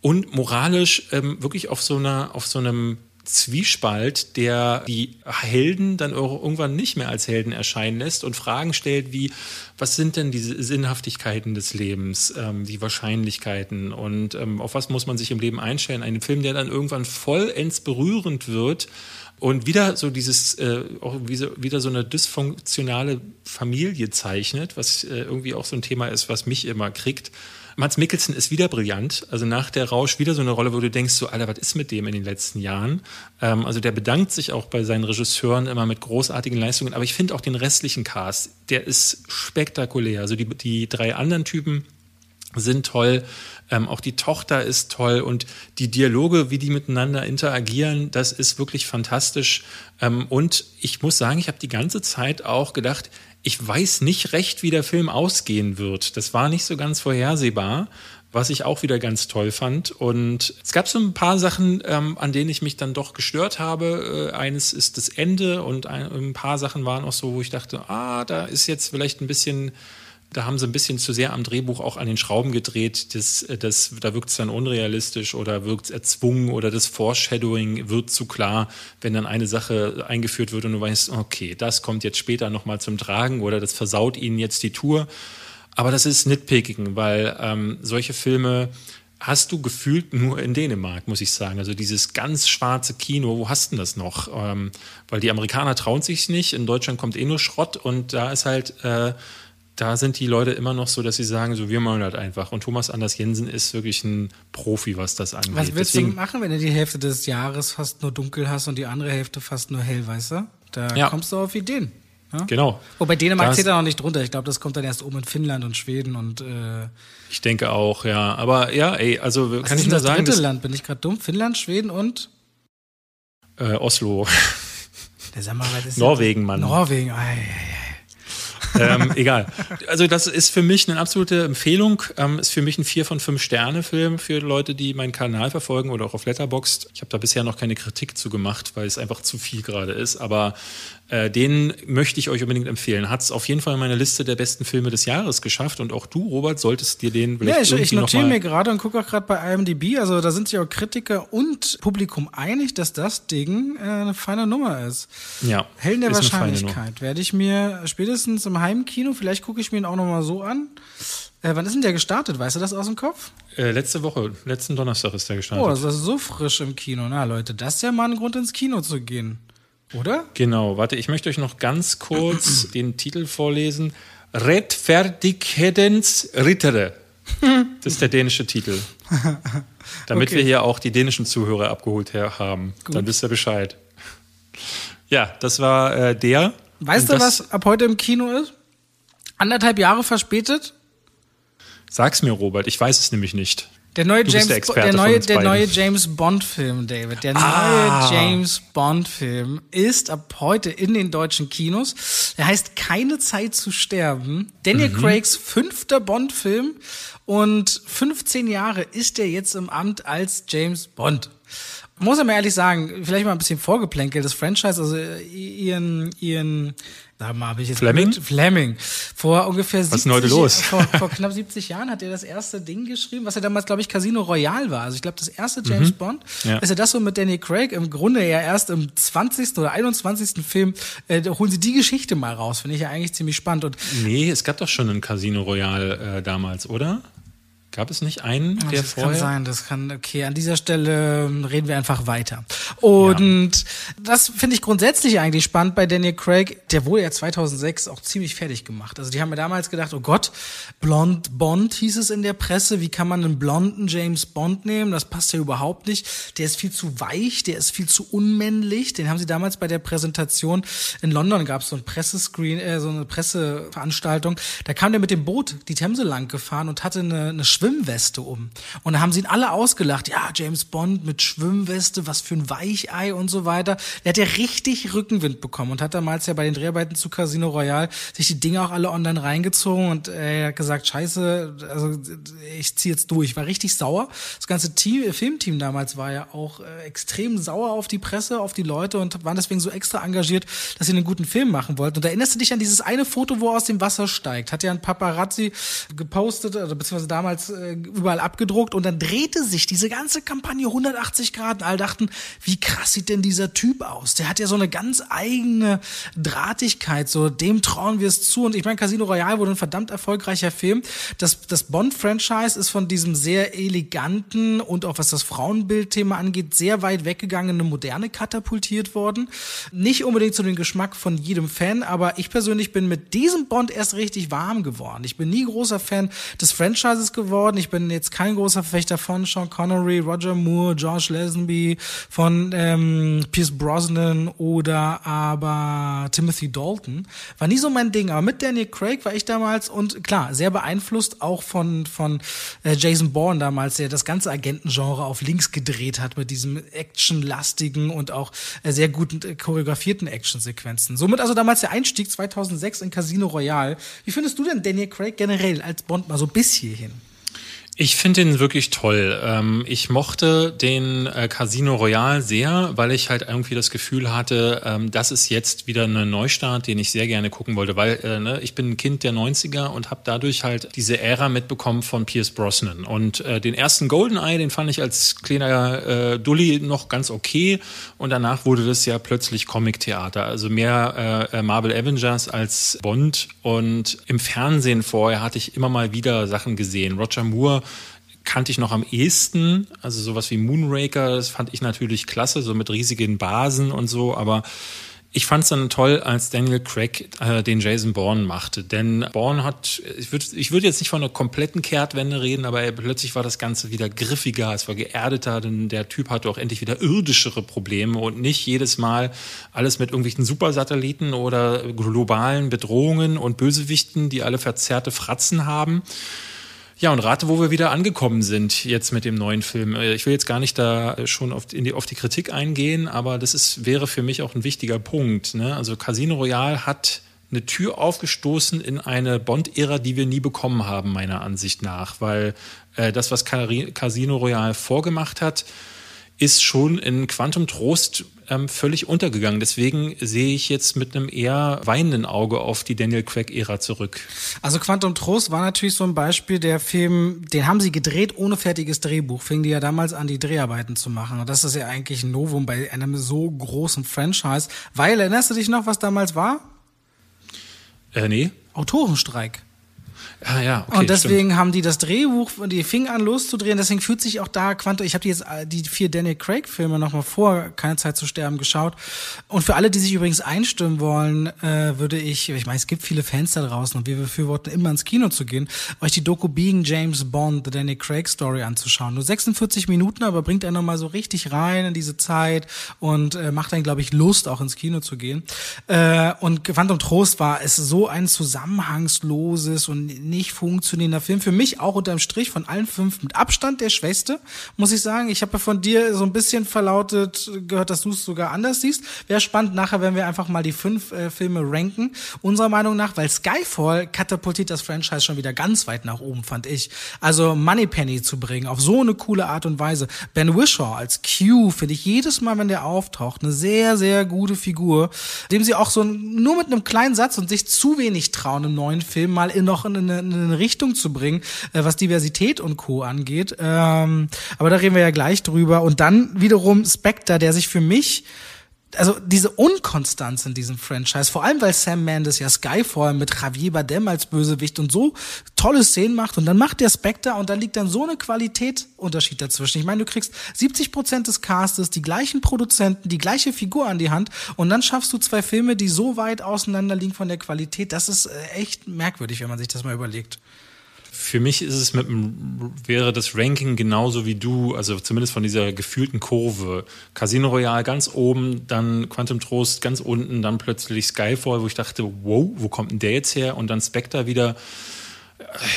A: und moralisch ähm, wirklich auf so einer, auf so einem Zwiespalt, der die Helden dann irgendwann nicht mehr als Helden erscheinen lässt und Fragen stellt wie, was sind denn diese Sinnhaftigkeiten des Lebens, ähm, die Wahrscheinlichkeiten und ähm, auf was muss man sich im Leben einstellen? Ein Film, der dann irgendwann vollends berührend wird und wieder so dieses, äh, auch wieder so eine dysfunktionale Familie zeichnet, was äh, irgendwie auch so ein Thema ist, was mich immer kriegt. Mats Mikkelsen ist wieder brillant. Also nach der Rausch wieder so eine Rolle, wo du denkst, so, Alter, was ist mit dem in den letzten Jahren? Ähm, also der bedankt sich auch bei seinen Regisseuren immer mit großartigen Leistungen. Aber ich finde auch den restlichen Cast, der ist spektakulär. Also die, die drei anderen Typen sind toll. Ähm, auch die Tochter ist toll und die Dialoge, wie die miteinander interagieren, das ist wirklich fantastisch. Ähm, und ich muss sagen, ich habe die ganze Zeit auch gedacht, ich weiß nicht recht, wie der Film ausgehen wird. Das war nicht so ganz vorhersehbar, was ich auch wieder ganz toll fand. Und es gab so ein paar Sachen, ähm, an denen ich mich dann doch gestört habe. Äh, eines ist das Ende und ein, ein paar Sachen waren auch so, wo ich dachte, ah, da ist jetzt vielleicht ein bisschen da haben sie ein bisschen zu sehr am Drehbuch auch an den Schrauben gedreht. Das, das, da wirkt es dann unrealistisch oder wirkt es erzwungen oder das Foreshadowing wird zu klar, wenn dann eine Sache eingeführt wird und du weißt, okay, das kommt jetzt später nochmal zum Tragen oder das versaut ihnen jetzt die Tour. Aber das ist Nitpicking, weil ähm, solche Filme hast du gefühlt nur in Dänemark, muss ich sagen. Also dieses ganz schwarze Kino, wo hast du das noch? Ähm, weil die Amerikaner trauen sich nicht, in Deutschland kommt eh nur Schrott und da ist halt... Äh, da sind die Leute immer noch so, dass sie sagen, so wir machen das einfach. Und Thomas Anders Jensen ist wirklich ein Profi, was das angeht.
B: Was willst
A: Deswegen,
B: du machen, wenn du die Hälfte des Jahres fast nur dunkel hast und die andere Hälfte fast nur hell, weißt du? Da
A: Ja.
B: kommst du auf Ideen. Ja?
A: Genau.
B: Wobei Dänemark
A: Das-
B: zählt da noch nicht drunter. Ich glaube, das kommt dann erst oben in Finnland und Schweden und äh,
A: Ich denke auch, ja. Aber ja, ey, also
B: was
A: kann
B: ist
A: ich nur
B: das
A: sagen,
B: dritte Land? Bin ich gerade dumm? Finnland, Schweden und
A: äh, Oslo,
B: der sag mal, was ist
A: Norwegen,
B: denn-
A: Mann.
B: Norwegen, ei, ei, ei.
A: Ähm, egal. Also das ist für mich eine absolute Empfehlung. Ähm, ist für mich ein vier von fünf Sterne Film für Leute, die meinen Kanal verfolgen oder auch auf Letterboxd. Ich habe da bisher noch keine Kritik zu gemacht, weil es einfach zu viel gerade ist. Aber äh, den möchte ich euch unbedingt empfehlen. Hat es auf jeden Fall in meine Liste der besten Filme des Jahres geschafft. Und auch du, Robert, solltest dir den vielleicht
B: Ja, ich, ich notiere mir gerade und gucke auch gerade bei IMDb, also da sind sich auch Kritiker und Publikum einig, dass das Ding äh, eine feine Nummer ist.
A: Ja,
B: Helden der Wahrscheinlichkeit werde ich mir spätestens im Heimkino, vielleicht gucke ich mir ihn auch nochmal so an. Äh, wann ist denn der gestartet? Weißt du das aus dem Kopf?
A: Äh, letzte Woche, letzten Donnerstag ist der gestartet.
B: Oh, das ist so frisch im Kino. Na Leute, das ist ja mal ein Grund ins Kino zu gehen. Oder?
A: Genau, warte, ich möchte euch noch ganz kurz den Titel vorlesen. Rettferdighetens Rittere. Das ist der dänische Titel. Damit
B: Okay.
A: wir hier auch die dänischen Zuhörer abgeholt haben. Dann wisst ihr Bescheid. Ja, das war äh, der.
B: Weißt du, was ab heute im Kino ist? Anderthalb Jahre verspätet?
A: Sag's mir, Robert, ich weiß es nämlich nicht.
B: Der neue James,
A: der
B: der neue, der neue James Bond Film, David. Der
A: Ah.
B: neue James Bond Film ist ab heute in den deutschen Kinos. Er heißt Keine Zeit zu sterben. Daniel
A: Mhm.
B: Craigs fünfter Bond Film und 15 Jahre ist er jetzt im Amt als James Bond. Muss ich mal ehrlich sagen, vielleicht mal ein bisschen vorgeplänkelt, das Franchise, also Ian, Ian, mal habe ich jetzt
A: Fleming?
B: Mit, Fleming. Vor ungefähr
A: Was
B: 70
A: ist denn heute los?
B: Vor, vor knapp 70 Jahren hat er das erste Ding geschrieben, was ja damals, glaube ich, Casino Royale war. Also ich glaube, das erste James Bond.
A: Mhm. Ja.
B: Ist ja das so mit Danny Craig im Grunde ja erst im 20. oder 21. Film, äh, holen sie die Geschichte mal raus. Finde ich ja eigentlich ziemlich spannend. Und
A: Nee, es gab doch schon ein Casino Royale äh, damals, oder? Gab es nicht einen, der
B: das
A: vorher?
B: kann sein, das kann, okay, an dieser Stelle ähm, reden wir einfach weiter. Und das finde ich grundsätzlich eigentlich spannend bei Daniel Craig. Der wurde ja 2006 auch ziemlich fertig gemacht. Also die haben mir damals gedacht, oh Gott, Blond Bond hieß es in der Presse. Wie kann man einen blonden James Bond nehmen? Das passt ja überhaupt nicht. Der ist viel zu weich, der ist viel zu unmännlich. Den haben sie damals bei der Präsentation in London gab es so ein Pressescreen, äh, so eine Presseveranstaltung. Da kam der mit dem Boot die Themse lang gefahren und hatte eine, eine Schwimmweste um. Und da haben sie ihn alle ausgelacht. Ja, James Bond mit Schwimmweste, was für ein Weichei und so weiter. Der hat ja richtig Rückenwind bekommen und hat damals ja bei den Dreharbeiten zu Casino Royale sich die Dinge auch alle online reingezogen und äh, er hat gesagt, scheiße, also ich ziehe jetzt durch. War richtig sauer. Das ganze Team, Filmteam damals war ja auch äh, extrem sauer auf die Presse, auf die Leute und waren deswegen so extra engagiert, dass sie einen guten Film machen wollten. Und erinnerst du dich an dieses eine Foto, wo er aus dem Wasser steigt? Hat ja ein Paparazzi gepostet, oder beziehungsweise damals äh, überall abgedruckt und dann drehte sich diese ganze Kampagne 180 Grad alle dachten, wie krass sieht denn dieser Typ aus? Der hat ja so eine ganz eigene Drahtigkeit, so dem trauen wir es zu. Und ich meine, Casino Royale wurde ein verdammt erfolgreicher Film. Das, das Bond-Franchise ist von diesem sehr eleganten und auch was das Frauenbildthema angeht, sehr weit weggegangen, eine Moderne katapultiert worden. Nicht unbedingt zu dem Geschmack von jedem Fan, aber ich persönlich bin mit diesem Bond erst richtig warm geworden. Ich bin nie großer Fan des Franchises geworden. Ich bin jetzt kein großer Verfechter von Sean Connery, Roger Moore, George Lazenby, von ähm, Pierce Brosnan oder aber Timothy Dalton. War nie so mein Ding. Aber mit Daniel Craig war ich damals und klar, sehr beeinflusst auch von, von äh, Jason Bourne damals, der das ganze Agentengenre auf links gedreht hat mit diesem actionlastigen und auch äh, sehr guten äh, choreografierten Actionsequenzen. Somit also damals der Einstieg 2006 in Casino Royale. Wie findest du denn Daniel Craig generell als Bond mal so bis hierhin?
A: Ich finde den wirklich toll. Ähm, ich mochte den äh, Casino Royale sehr, weil ich halt irgendwie das Gefühl hatte, ähm, das ist jetzt wieder ein Neustart, den ich sehr gerne gucken wollte, weil äh, ne, ich bin ein Kind der 90er und habe dadurch halt diese Ära mitbekommen von Pierce Brosnan. Und äh, den ersten Goldeneye, den fand ich als kleiner Dulli noch ganz okay. Und danach wurde das ja plötzlich Comic-Theater, also mehr Marvel Avengers als Bond. Und im Fernsehen vorher hatte ich immer mal wieder Sachen gesehen. Roger Moore kannte ich noch am ehesten. Also sowas wie Moonraker, das fand ich natürlich klasse, so mit riesigen Basen und so. Aber ich fand es dann toll, als Daniel Craig äh, den Jason Bourne machte. Denn Bourne hat, ich würde ich würd jetzt nicht von einer kompletten Kehrtwende reden, aber plötzlich war das Ganze wieder griffiger, es war geerdeter, denn der Typ hatte auch endlich wieder irdischere Probleme und nicht jedes Mal alles mit irgendwelchen Supersatelliten oder globalen Bedrohungen und Bösewichten, die alle verzerrte Fratzen haben. Ja, und rate, wo wir wieder angekommen sind jetzt mit dem neuen Film. Ich will jetzt gar nicht da schon auf die, auf die Kritik eingehen, aber das ist, wäre für mich auch ein wichtiger Punkt. Ne? Also Casino Royale hat eine Tür aufgestoßen in eine Bond-Ära, die wir nie bekommen haben, meiner Ansicht nach. Weil äh, das, was Casino Royale vorgemacht hat, ist schon in Quantum Trost ähm, völlig untergegangen. Deswegen sehe ich jetzt mit einem eher weinenden Auge auf die Daniel Craig-Ära zurück.
B: Also Quantum Trost war natürlich so ein Beispiel, der Film, den haben sie gedreht ohne fertiges Drehbuch, fingen die ja damals an, die Dreharbeiten zu machen. Und das ist ja eigentlich ein Novum bei einem so großen Franchise. Weil, erinnerst du dich noch, was damals war?
A: Äh, nee.
B: Autorenstreik.
A: Ah, ja, okay,
B: und deswegen
A: stimmt.
B: haben die das Drehbuch, die fingen an loszudrehen, deswegen fühlt sich auch da Quantum, ich habe die jetzt äh, die vier Daniel Craig Filme nochmal vor Keine Zeit zu sterben geschaut und für alle, die sich übrigens einstimmen wollen, äh, würde ich, ich meine, es gibt viele Fans da draußen und wir befürworten immer ins Kino zu gehen, euch die Doku Being James Bond, The Daniel Craig Story anzuschauen. Nur 46 Minuten, aber bringt einen nochmal so richtig rein in diese Zeit und äh, macht einen, glaube ich, Lust, auch ins Kino zu gehen. Äh, und Quantum Trost war es so ein zusammenhangsloses und nicht funktionierender Film. Für mich auch unterm Strich von allen fünf mit Abstand der schwächste, muss ich sagen. Ich habe ja von dir so ein bisschen verlautet gehört, dass du es sogar anders siehst. Wäre spannend, nachher wenn wir einfach mal die fünf äh, Filme ranken. Unserer Meinung nach, weil Skyfall katapultiert das Franchise schon wieder ganz weit nach oben, fand ich. Also Moneypenny zu bringen, auf so eine coole Art und Weise. Ben Wishaw als Q finde ich jedes Mal, wenn der auftaucht, eine sehr, sehr gute Figur, dem sie auch so nur mit einem kleinen Satz und sich zu wenig trauen, im neuen Film mal in noch in eine, in eine Richtung zu bringen, äh, was Diversität und Co. angeht. Ähm, aber da reden wir ja gleich drüber. Und dann wiederum Spectre, der sich für mich also diese Unkonstanz in diesem Franchise, vor allem weil Sam Mendes ja Skyfall mit Javier Bardem als Bösewicht und so tolle Szenen macht und dann macht der Spectre und dann liegt dann so eine Qualitätsunterschied dazwischen. Ich meine, du kriegst 70 Prozent des Castes, die gleichen Produzenten, die gleiche Figur an die Hand und dann schaffst du zwei Filme, die so weit auseinander liegen von der Qualität. Das ist äh, echt merkwürdig, wenn man sich das mal überlegt
A: für mich ist es mit wäre das Ranking genauso wie du, also zumindest von dieser gefühlten Kurve. Casino Royale ganz oben, dann Quantum Trost ganz unten, dann plötzlich Skyfall, wo ich dachte, wow, wo kommt denn der jetzt her? Und dann Spectre wieder.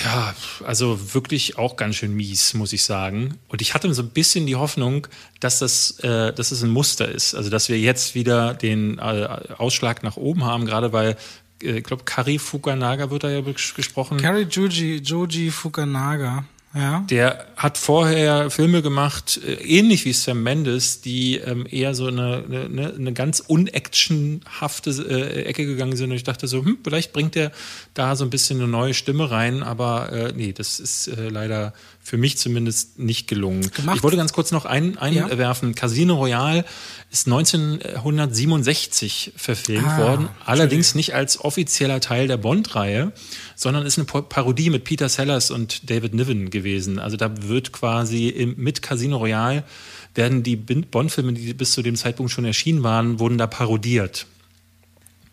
A: Ja, also wirklich auch ganz schön mies, muss ich sagen. Und ich hatte so ein bisschen die Hoffnung, dass das, äh, dass es ein Muster ist. Also, dass wir jetzt wieder den äh, Ausschlag nach oben haben, gerade weil ich glaube, Kari Fukanaga wird da ja gesprochen.
B: Kari Joji, Joji Fukanaga. Ja.
A: Der hat vorher Filme gemacht, äh, ähnlich wie Sam Mendes, die ähm, eher so eine, eine, eine ganz unactionhafte äh, Ecke gegangen sind. Und ich dachte so, hm, vielleicht bringt er da so ein bisschen eine neue Stimme rein. Aber äh, nee, das ist äh, leider für mich zumindest nicht gelungen. Gemacht. Ich wollte ganz kurz noch ein, einwerfen. Ja. Casino Royale ist 1967 verfilmt ah, worden, allerdings nicht als offizieller Teil der Bond-Reihe, sondern ist eine Parodie mit Peter Sellers und David Niven gewesen. Also da wird quasi im, mit Casino Royale werden die Bond-Filme, die bis zu dem Zeitpunkt schon erschienen waren, wurden da parodiert.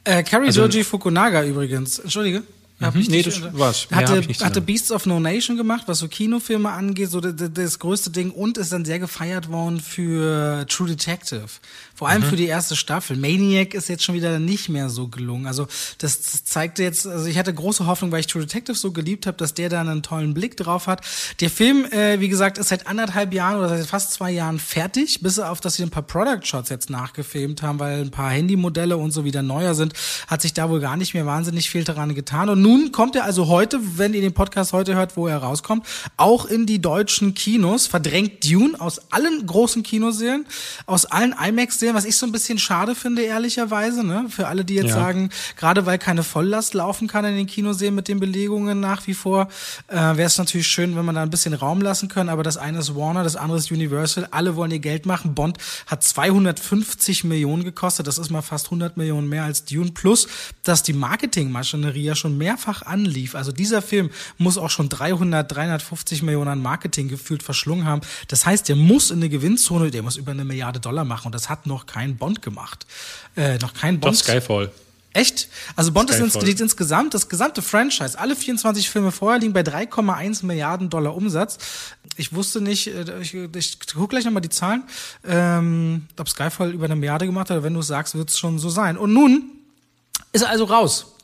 B: Äh, Carrie also, Fukunaga übrigens. Entschuldige.
A: Hab mhm. ich nee, das war's.
B: Hatte, hatte Beasts of No Nation gemacht, was so Kinofilme angeht, so das, das größte Ding und ist dann sehr gefeiert worden für True Detective. Vor allem mhm. für die erste Staffel. Maniac ist jetzt schon wieder nicht mehr so gelungen. Also das, zeigte jetzt, also ich hatte große Hoffnung, weil ich True Detective so geliebt habe, dass der da einen tollen Blick drauf hat. Der Film, äh, wie gesagt, ist seit anderthalb Jahren oder seit fast zwei Jahren fertig, bis auf, dass sie ein paar Product Shots jetzt nachgefilmt haben, weil ein paar Handymodelle und so wieder neuer sind, hat sich da wohl gar nicht mehr wahnsinnig viel daran getan. Und nun kommt er also heute, wenn ihr den Podcast heute hört, wo er rauskommt, auch in die deutschen Kinos, verdrängt Dune aus allen großen Kinosälen, aus allen IMAX sehen, was ich so ein bisschen schade finde, ehrlicherweise, ne? Für alle, die jetzt ja. sagen, gerade weil keine Volllast laufen kann in den Kinoseen mit den Belegungen nach wie vor, äh, wäre es natürlich schön, wenn man da ein bisschen Raum lassen können. Aber das eine ist Warner, das andere ist Universal. Alle wollen ihr Geld machen. Bond hat 250 Millionen gekostet. Das ist mal fast 100 Millionen mehr als Dune. Plus, dass die Marketingmaschinerie ja schon mehrfach anlief. Also dieser Film muss auch schon 300, 350 Millionen an Marketing gefühlt verschlungen haben. Das heißt, der muss in eine Gewinnzone, der muss über eine Milliarde Dollar machen. Und das hat noch kein Bond gemacht. Äh, noch kein Bond.
A: Doch Skyfall.
B: Echt? Also Bond Skyfall. ist ins, insgesamt, das gesamte Franchise, alle 24 Filme vorher liegen bei 3,1 Milliarden Dollar Umsatz. Ich wusste nicht, äh, ich, ich gucke gleich nochmal die Zahlen, ähm, ob Skyfall über eine Milliarde gemacht hat, wenn du es sagst, wird es schon so sein. Und nun ist er also raus.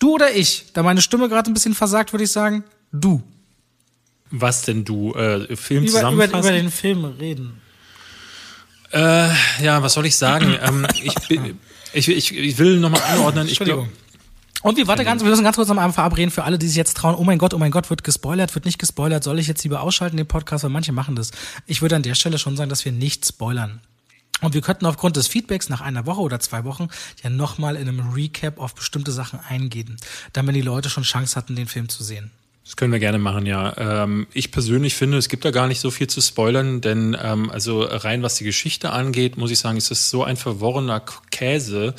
B: Du oder ich? Da meine Stimme gerade ein bisschen versagt, würde ich sagen, du.
A: Was denn du? Äh, Film
B: über, zusammenfassen? Über, über den Film reden.
A: Äh, ja, was soll ich sagen? ähm, ich, ich, ich, ich will nochmal einordnen. Ich glaube.
B: Und wir, warte ganz, wir müssen ganz kurz am Abend verabreden für alle, die sich jetzt trauen, oh mein Gott, oh mein Gott, wird gespoilert, wird nicht gespoilert, soll ich jetzt lieber ausschalten den Podcast, weil manche machen das. Ich würde an der Stelle schon sagen, dass wir nicht spoilern. Und wir könnten aufgrund des Feedbacks nach einer Woche oder zwei Wochen ja nochmal in einem Recap auf bestimmte Sachen eingehen, damit die Leute schon Chance hatten, den Film zu sehen.
A: Das können wir gerne machen, ja. Ähm, ich persönlich finde, es gibt da gar nicht so viel zu spoilern, denn ähm, also rein was die Geschichte angeht, muss ich sagen, ist es so ein verworrener Käse,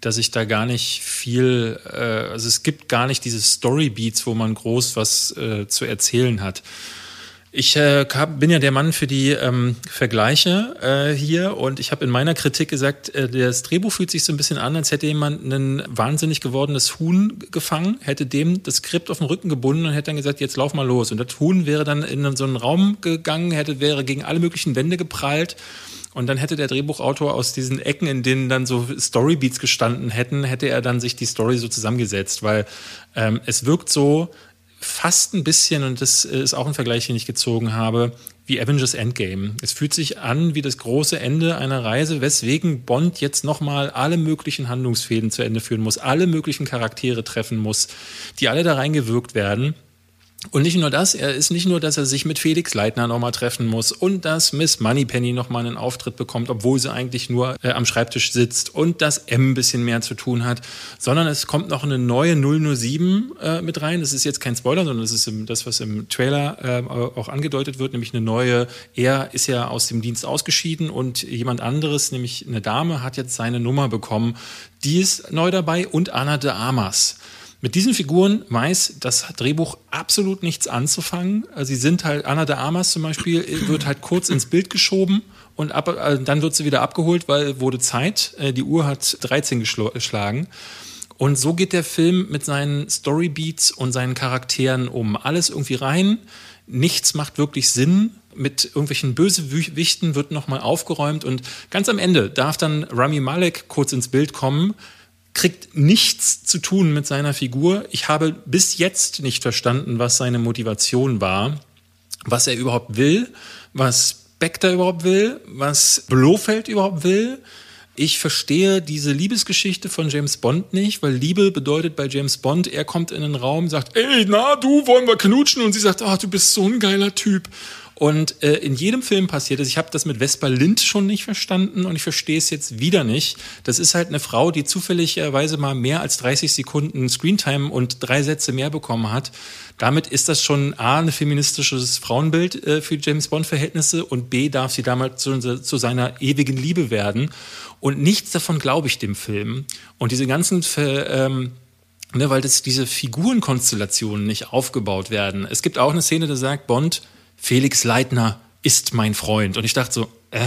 A: dass ich da gar nicht viel, äh, also es gibt gar nicht diese Storybeats, wo man groß was äh, zu erzählen hat. Ich äh, bin ja der Mann für die ähm, Vergleiche äh, hier und ich habe in meiner Kritik gesagt, äh, das Drehbuch fühlt sich so ein bisschen an, als hätte jemand ein wahnsinnig gewordenes Huhn gefangen, hätte dem das Skript auf den Rücken gebunden und hätte dann gesagt, jetzt lauf mal los. Und das Huhn wäre dann in so einen Raum gegangen, hätte wäre gegen alle möglichen Wände geprallt. Und dann hätte der Drehbuchautor aus diesen Ecken, in denen dann so Storybeats gestanden hätten, hätte er dann sich die Story so zusammengesetzt, weil ähm, es wirkt so, fast ein bisschen, und das ist auch ein Vergleich, den ich gezogen habe, wie Avengers Endgame. Es fühlt sich an wie das große Ende einer Reise, weswegen Bond jetzt nochmal alle möglichen Handlungsfäden zu Ende führen muss, alle möglichen Charaktere treffen muss, die alle da reingewirkt werden. Und nicht nur das, er ist nicht nur, dass er sich mit Felix Leitner nochmal treffen muss und dass Miss Moneypenny nochmal einen Auftritt bekommt, obwohl sie eigentlich nur äh, am Schreibtisch sitzt und dass M ein bisschen mehr zu tun hat, sondern es kommt noch eine neue 007 äh, mit rein. Das ist jetzt kein Spoiler, sondern das ist im, das, was im Trailer äh, auch angedeutet wird, nämlich eine neue, er ist ja aus dem Dienst ausgeschieden und jemand anderes, nämlich eine Dame, hat jetzt seine Nummer bekommen. Die ist neu dabei und Anna de Amas. Mit diesen Figuren weiß das Drehbuch absolut nichts anzufangen. Sie sind halt, Anna de Armas zum Beispiel, wird halt kurz ins Bild geschoben und ab, äh, dann wird sie wieder abgeholt, weil wurde Zeit. Äh, die Uhr hat 13 geschlagen. Und so geht der Film mit seinen Storybeats und seinen Charakteren um. Alles irgendwie rein. Nichts macht wirklich Sinn. Mit irgendwelchen Bösewichten wird nochmal aufgeräumt und ganz am Ende darf dann Rami Malek kurz ins Bild kommen, kriegt nichts zu tun mit seiner Figur. Ich habe bis jetzt nicht verstanden, was seine Motivation war, was er überhaupt will, was Spectre überhaupt will, was Blofeld überhaupt will. Ich verstehe diese Liebesgeschichte von James Bond nicht, weil Liebe bedeutet bei James Bond, er kommt in den Raum, sagt, ey, na, du, wollen wir knutschen? Und sie sagt, ah, du bist so ein geiler Typ. Und äh, in jedem Film passiert es. Ich habe das mit Vespa Lind schon nicht verstanden und ich verstehe es jetzt wieder nicht. Das ist halt eine Frau, die zufälligerweise mal mehr als 30 Sekunden Screentime und drei Sätze mehr bekommen hat. Damit ist das schon A, ein feministisches Frauenbild äh, für James Bond-Verhältnisse und B, darf sie damals zu, zu seiner ewigen Liebe werden. Und nichts davon glaube ich dem Film. Und diese ganzen ähm, Ne, weil das diese Figurenkonstellationen nicht aufgebaut werden. Es gibt auch eine Szene, da sagt Bond, Felix Leitner ist mein Freund. Und ich dachte so, äh,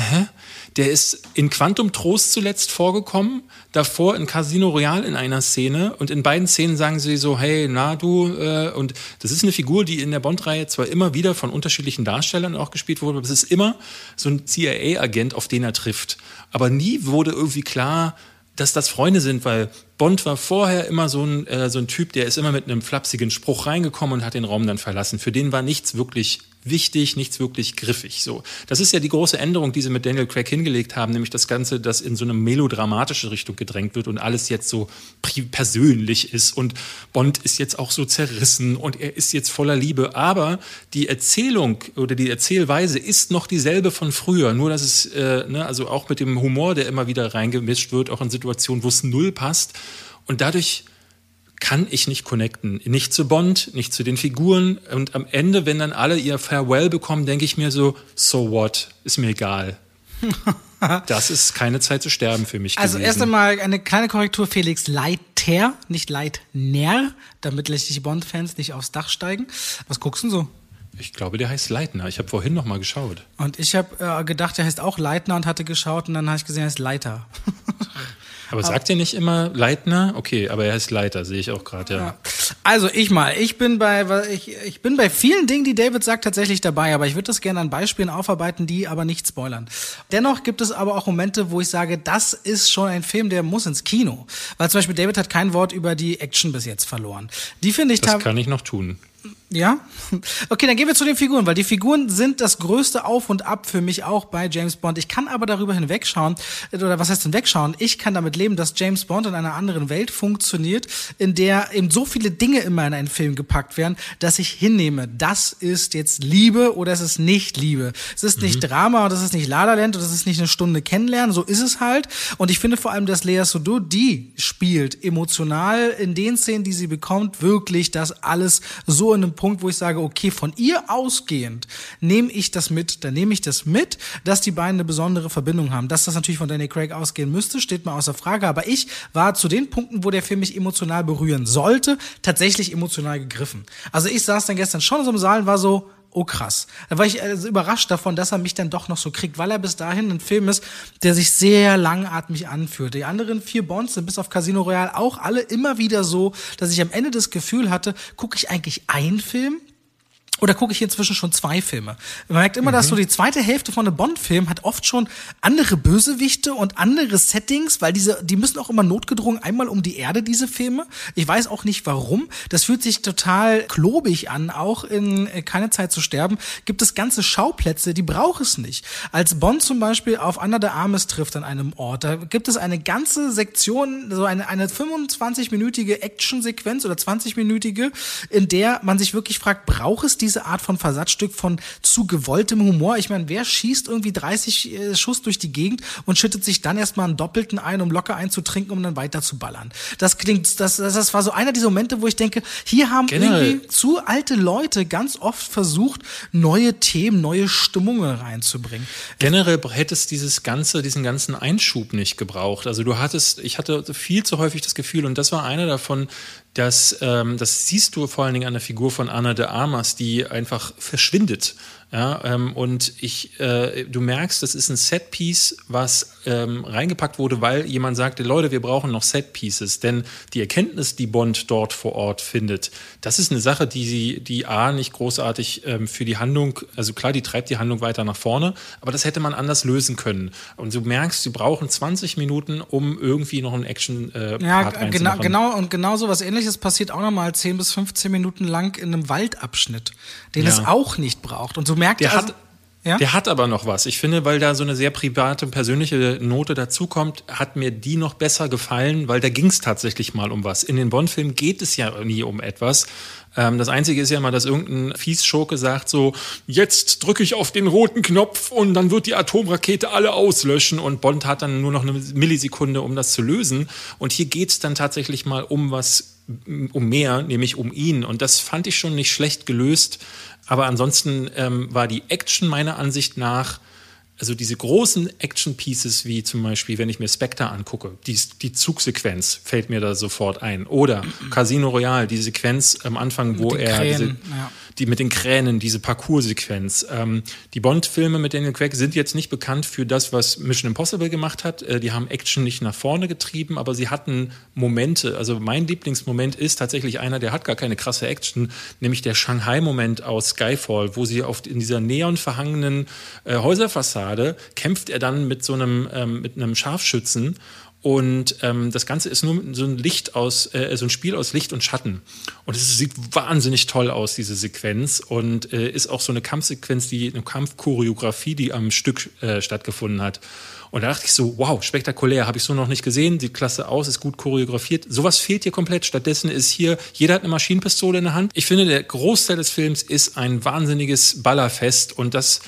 A: der ist in Quantum Trost zuletzt vorgekommen, davor in Casino Royale in einer Szene und in beiden Szenen sagen sie so, hey, na du, äh, und das ist eine Figur, die in der Bond-Reihe zwar immer wieder von unterschiedlichen Darstellern auch gespielt wurde, aber es ist immer so ein CIA-Agent, auf den er trifft. Aber nie wurde irgendwie klar, dass das Freunde sind, weil Bond war vorher immer so ein, äh, so ein Typ, der ist immer mit einem flapsigen Spruch reingekommen und hat den Raum dann verlassen. Für den war nichts wirklich wichtig, nichts wirklich griffig. So, das ist ja die große Änderung, die sie mit Daniel Craig hingelegt haben, nämlich das Ganze, das in so eine melodramatische Richtung gedrängt wird und alles jetzt so persönlich ist und Bond ist jetzt auch so zerrissen und er ist jetzt voller Liebe. Aber die Erzählung oder die Erzählweise ist noch dieselbe von früher, nur dass es, äh, ne, also auch mit dem Humor, der immer wieder reingemischt wird, auch in Situationen, wo es null passt und dadurch kann ich nicht connecten. Nicht zu Bond, nicht zu den Figuren. Und am Ende, wenn dann alle ihr Farewell bekommen, denke ich mir so, so what? Ist mir egal. das ist keine Zeit zu sterben für mich.
B: Also
A: gewesen.
B: erst einmal eine kleine Korrektur, Felix Leiter, nicht Leitner, damit die Bond-Fans nicht aufs Dach steigen. Was guckst du denn so?
A: Ich glaube, der heißt Leitner. Ich habe vorhin noch mal geschaut.
B: Und ich habe äh, gedacht, der heißt auch Leitner und hatte geschaut und dann habe ich gesehen, er heißt Leiter.
A: Aber sagt ihr nicht immer Leitner? Okay, aber er heißt Leiter, sehe ich auch gerade, ja. ja.
B: Also ich mal, ich bin bei ich, ich bin bei vielen Dingen, die David sagt, tatsächlich dabei, aber ich würde das gerne an Beispielen aufarbeiten, die aber nicht spoilern. Dennoch gibt es aber auch Momente, wo ich sage, das ist schon ein Film, der muss ins Kino. Weil zum Beispiel David hat kein Wort über die Action bis jetzt verloren. Die finde ich
A: Das kann ich noch tun.
B: Ja? Okay, dann gehen wir zu den Figuren, weil die Figuren sind das größte Auf und Ab für mich auch bei James Bond. Ich kann aber darüber hinwegschauen, oder was heißt hinwegschauen? Ich kann damit leben, dass James Bond in einer anderen Welt funktioniert, in der eben so viele Dinge immer in einen Film gepackt werden, dass ich hinnehme, das ist jetzt Liebe oder es ist nicht Liebe. Es ist mhm. nicht Drama und es ist nicht La La Land und es ist nicht eine Stunde kennenlernen, so ist es halt. Und ich finde vor allem, dass Lea Seydoux, die spielt emotional in den Szenen, die sie bekommt, wirklich das alles so in einem Punkt, wo ich sage, okay, von ihr ausgehend nehme ich das mit. Dann nehme ich das mit, dass die beiden eine besondere Verbindung haben. Dass das natürlich von Danny Craig ausgehen müsste, steht mal außer Frage. Aber ich war zu den Punkten, wo der Film mich emotional berühren sollte, tatsächlich emotional gegriffen. Also ich saß dann gestern schon so im Saal und war so, oh krass. Da war ich also überrascht davon, dass er mich dann doch noch so kriegt, weil er bis dahin ein Film ist, der sich sehr langatmig anfühlt. Die anderen vier Bonds sind bis auf Casino Royale auch alle immer wieder so, dass ich am Ende das Gefühl hatte, gucke ich eigentlich einen Film Oder gucke ich inzwischen schon zwei Filme? Man merkt immer, mhm. dass so die zweite Hälfte von einem Bond-Film hat oft schon andere Bösewichte und andere Settings, weil diese, die müssen auch immer notgedrungen einmal um die Erde, diese Filme. Ich weiß auch nicht warum. Das fühlt sich total klobig an. Auch in äh, Keine Zeit zu sterben gibt es ganze Schauplätze, die braucht es nicht. Als Bond zum Beispiel auf Anna de Armes trifft an einem Ort, da gibt es eine ganze Sektion, so eine, eine 25-minütige Actionsequenz oder 20-minütige, in der man sich wirklich fragt, braucht es diese Art von Versatzstück von zu gewolltem Humor? Ich meine, wer schießt irgendwie 30 äh, Schuss durch die Gegend und schüttet sich dann erstmal einen Doppelten ein, um locker einzutrinken, um dann weiter zu ballern? Das klingt, das, das war so einer dieser Momente, wo ich denke, hier haben Generell. irgendwie zu alte Leute ganz oft versucht, neue Themen, neue Stimmungen reinzubringen.
A: Generell hätte es dieses ganze, diesen ganzen Einschub nicht gebraucht. Also du hattest, ich hatte viel zu häufig das Gefühl, und das war einer davon, dass ähm, das siehst du vor allen Dingen an der Figur von Anna de Armas, die einfach verschwindet. Ja, ähm, und ich, äh, du merkst, das ist ein Setpiece, was ähm, reingepackt wurde, weil jemand sagte, Leute, wir brauchen noch Setpieces, denn die Erkenntnis, die Bond dort vor Ort findet, das ist eine Sache, die sie, die A nicht großartig ähm, für die Handlung, also klar, die treibt die Handlung weiter nach vorne, aber das hätte man anders lösen können. Und du merkst, sie brauchen 20 Minuten, um irgendwie noch einen Action äh,
B: Ja, genau, genau und genau so was ähnliches passiert auch nochmal 10 bis 15 Minuten lang in einem Waldabschnitt, den ja. es auch nicht braucht. Und so merkt
A: der
B: also,
A: ja? Der hat aber noch was. Ich finde, weil da so eine sehr private persönliche Note dazukommt, hat mir die noch besser gefallen, weil da ging es tatsächlich mal um was. In den Bond-Filmen geht es ja nie um etwas. Ähm, das Einzige ist ja mal, dass irgendein Fiesschurke sagt so, jetzt drücke ich auf den roten Knopf und dann wird die Atomrakete alle auslöschen und Bond hat dann nur noch eine Millisekunde, um das zu lösen. Und hier geht es dann tatsächlich mal um was, um mehr, nämlich um ihn. Und das fand ich schon nicht schlecht gelöst. Aber ansonsten ähm, war die Action meiner Ansicht nach also diese großen Action-Pieces, wie zum Beispiel, wenn ich mir Spectre angucke, die, die Zugsequenz fällt mir da sofort ein. Oder Casino Royale, die Sequenz am Anfang, wo er Krähen, diese, ja. Die mit den Kränen, diese Parcours-Sequenz. Ähm, die Bond-Filme mit Daniel Craig sind jetzt nicht bekannt für das, was Mission Impossible gemacht hat. Äh, die haben Action nicht nach vorne getrieben, aber sie hatten Momente. Also mein Lieblingsmoment ist tatsächlich einer, der hat gar keine krasse Action, nämlich der Shanghai-Moment aus Skyfall, wo sie auf in dieser neon verhangenen äh, Häuserfassade kämpft er dann mit so einem, ähm, mit einem Scharfschützen und ähm, das Ganze ist nur so ein Licht aus, äh, so ein Spiel aus Licht und Schatten. Und es sieht wahnsinnig toll aus, diese Sequenz. Und äh, ist auch so eine Kampfsequenz, die eine Kampfchoreografie, die am Stück äh, stattgefunden hat. Und da dachte ich so, wow, spektakulär, habe ich so noch nicht gesehen, sieht klasse aus, ist gut choreografiert. Sowas fehlt hier komplett. Stattdessen ist hier, jeder hat eine Maschinenpistole in der Hand. Ich finde, der Großteil des Films ist ein wahnsinniges Ballerfest und das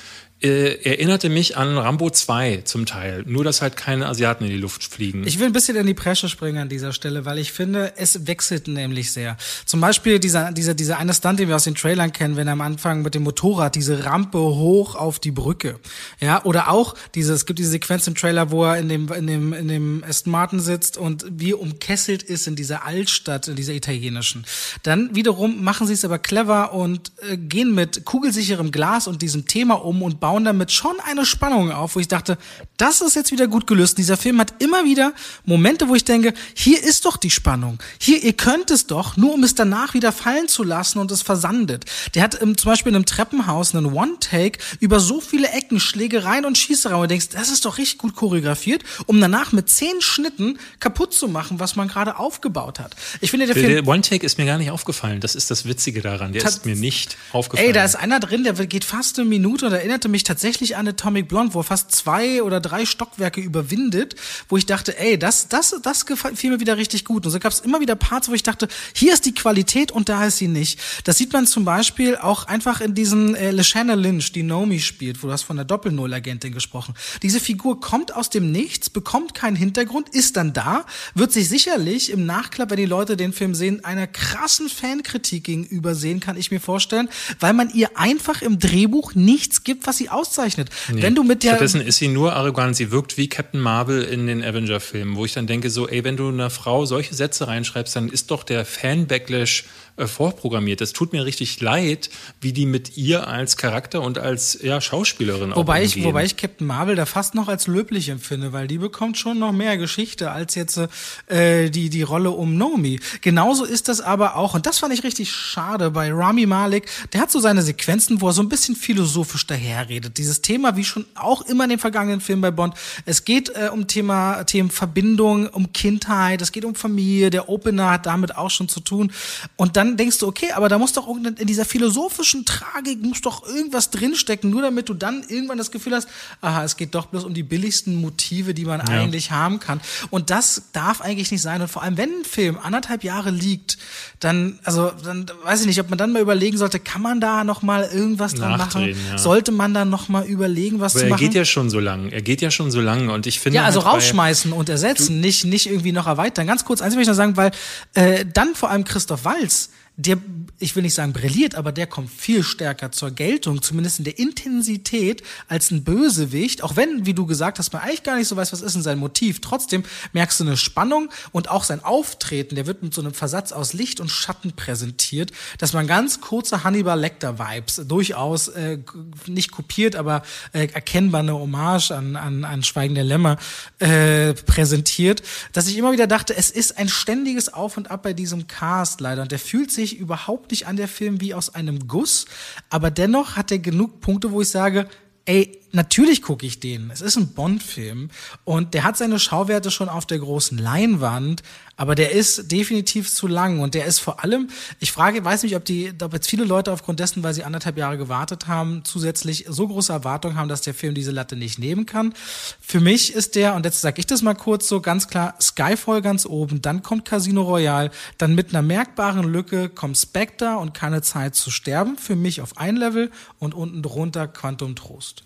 A: äh, erinnerte mich an Rambo 2 zum Teil. Nur, dass halt keine Asiaten in die Luft fliegen.
B: Ich will ein bisschen in die Presche springen an dieser Stelle, weil ich finde, es wechselt nämlich sehr. Zum Beispiel dieser, dieser, dieser eine Stunt, den wir aus den Trailern kennen, wenn er am Anfang mit dem Motorrad diese Rampe hoch auf die Brücke. Ja, oder auch diese, es gibt diese Sequenz im Trailer, wo er in dem, in dem, in dem Aston Martin sitzt und wie umkesselt ist in dieser Altstadt, in dieser italienischen. Dann wiederum machen sie es aber clever und äh, gehen mit kugelsicherem Glas und diesem Thema um und bauen bauen damit schon eine Spannung auf, wo ich dachte, das ist jetzt wieder gut gelöst. Dieser Film hat immer wieder Momente, wo ich denke, hier ist doch die Spannung. Hier, ihr könnt es doch, nur um es danach wieder fallen zu lassen und es versandet. Der hat im, zum Beispiel in einem Treppenhaus einen One-Take über so viele Ecken, Schlägereien und Schießereien, du denkst, das ist doch richtig gut choreografiert, um danach mit zehn Schnitten kaputt zu machen, was man gerade aufgebaut hat. Ich finde, der,
A: der Film. Der One-Take ist mir gar nicht aufgefallen. Das ist das Witzige daran. Der ist mir nicht aufgefallen.
B: Ey, da ist einer drin, der geht fast eine Minute und erinnerte mich tatsächlich an Atomic Blonde, wo er fast zwei oder drei Stockwerke überwindet, wo ich dachte, ey, das, das, das gefiel mir wieder richtig gut. Und so gab es immer wieder Parts, wo ich dachte, hier ist die Qualität und da ist sie nicht. Das sieht man zum Beispiel auch einfach in diesem äh, Lashana Lynch, die Naomi spielt, wo du hast von der Doppel-Null-Agentin gesprochen. Diese Figur kommt aus dem Nichts, bekommt keinen Hintergrund, ist dann da, wird sich sicherlich im Nachklapp, wenn die Leute den Film sehen, einer krassen Fankritik gegenüber sehen, kann ich mir vorstellen, weil man ihr einfach im Drehbuch nichts gibt, was sie auszeichnet. Nee. Wenn du mit der
A: Stattdessen ist sie nur arrogant. Sie wirkt wie Captain Marvel in den Avenger-Filmen, wo ich dann denke so, ey, wenn du einer Frau solche Sätze reinschreibst, dann ist doch der Fan-Backlash äh, vorprogrammiert. Es tut mir richtig leid, wie die mit ihr als Charakter und als ja, Schauspielerin
B: wobei auch ich, Wobei ich Captain Marvel da fast noch als löblich empfinde, weil die bekommt schon noch mehr Geschichte als jetzt äh, die, die Rolle um Nomi. Genauso ist das aber auch, und das fand ich richtig schade bei Rami Malek, der hat so seine Sequenzen, wo er so ein bisschen philosophisch daherredet. Dieses Thema, wie schon auch immer in den vergangenen Filmen bei Bond, es geht äh, um Thema, Themen Verbindung, um Kindheit, es geht um Familie, der Opener hat damit auch schon zu tun. Und dann denkst du, okay, aber da muss doch in dieser philosophischen Tragik muss doch irgendwas drinstecken, nur damit du dann irgendwann das Gefühl hast, aha, es geht doch bloß um die billigsten Motive, die man ja. eigentlich haben kann. Und das darf eigentlich nicht sein. Und vor allem, wenn ein Film anderthalb Jahre liegt, dann, also, dann weiß ich nicht, ob man dann mal überlegen sollte, kann man da noch mal irgendwas dran machen? Ja. Sollte man dann noch mal überlegen, was
A: Aber
B: zu
A: er
B: machen?
A: Er geht ja schon so lang. Er geht ja schon so lang. Und ich finde.
B: Ja, also halt rausschmeißen und ersetzen, nicht, nicht irgendwie noch erweitern. Ganz kurz, eins will ich noch sagen, weil äh, dann vor allem Christoph Walz der, ich will nicht sagen brilliert, aber der kommt viel stärker zur Geltung, zumindest in der Intensität, als ein Bösewicht. Auch wenn, wie du gesagt hast, man eigentlich gar nicht so weiß, was ist denn sein Motiv. Trotzdem merkst du eine Spannung und auch sein Auftreten, der wird mit so einem Versatz aus Licht und Schatten präsentiert, dass man ganz kurze Hannibal Lecter-Vibes durchaus äh, nicht kopiert, aber äh, erkennbar eine Hommage an, an, an Schweigen der Lämmer äh, präsentiert, dass ich immer wieder dachte, es ist ein ständiges Auf und Ab bei diesem Cast leider und der fühlt sich sich überhaupt nicht an der Film wie aus einem Guss, aber dennoch hat er genug Punkte, wo ich sage, ey, natürlich gucke ich den. Es ist ein Bond-Film und der hat seine Schauwerte schon auf der großen Leinwand, aber der ist definitiv zu lang und der ist vor allem, ich frage, weiß nicht, ob die, ob jetzt viele Leute aufgrund dessen, weil sie anderthalb Jahre gewartet haben, zusätzlich so große Erwartungen haben, dass der Film diese Latte nicht nehmen kann. Für mich ist der, und jetzt sage ich das mal kurz so ganz klar, Skyfall ganz oben, dann kommt Casino Royale, dann mit einer merkbaren Lücke kommt Spectre und keine Zeit zu sterben, für mich auf ein Level und unten drunter Quantum Trost.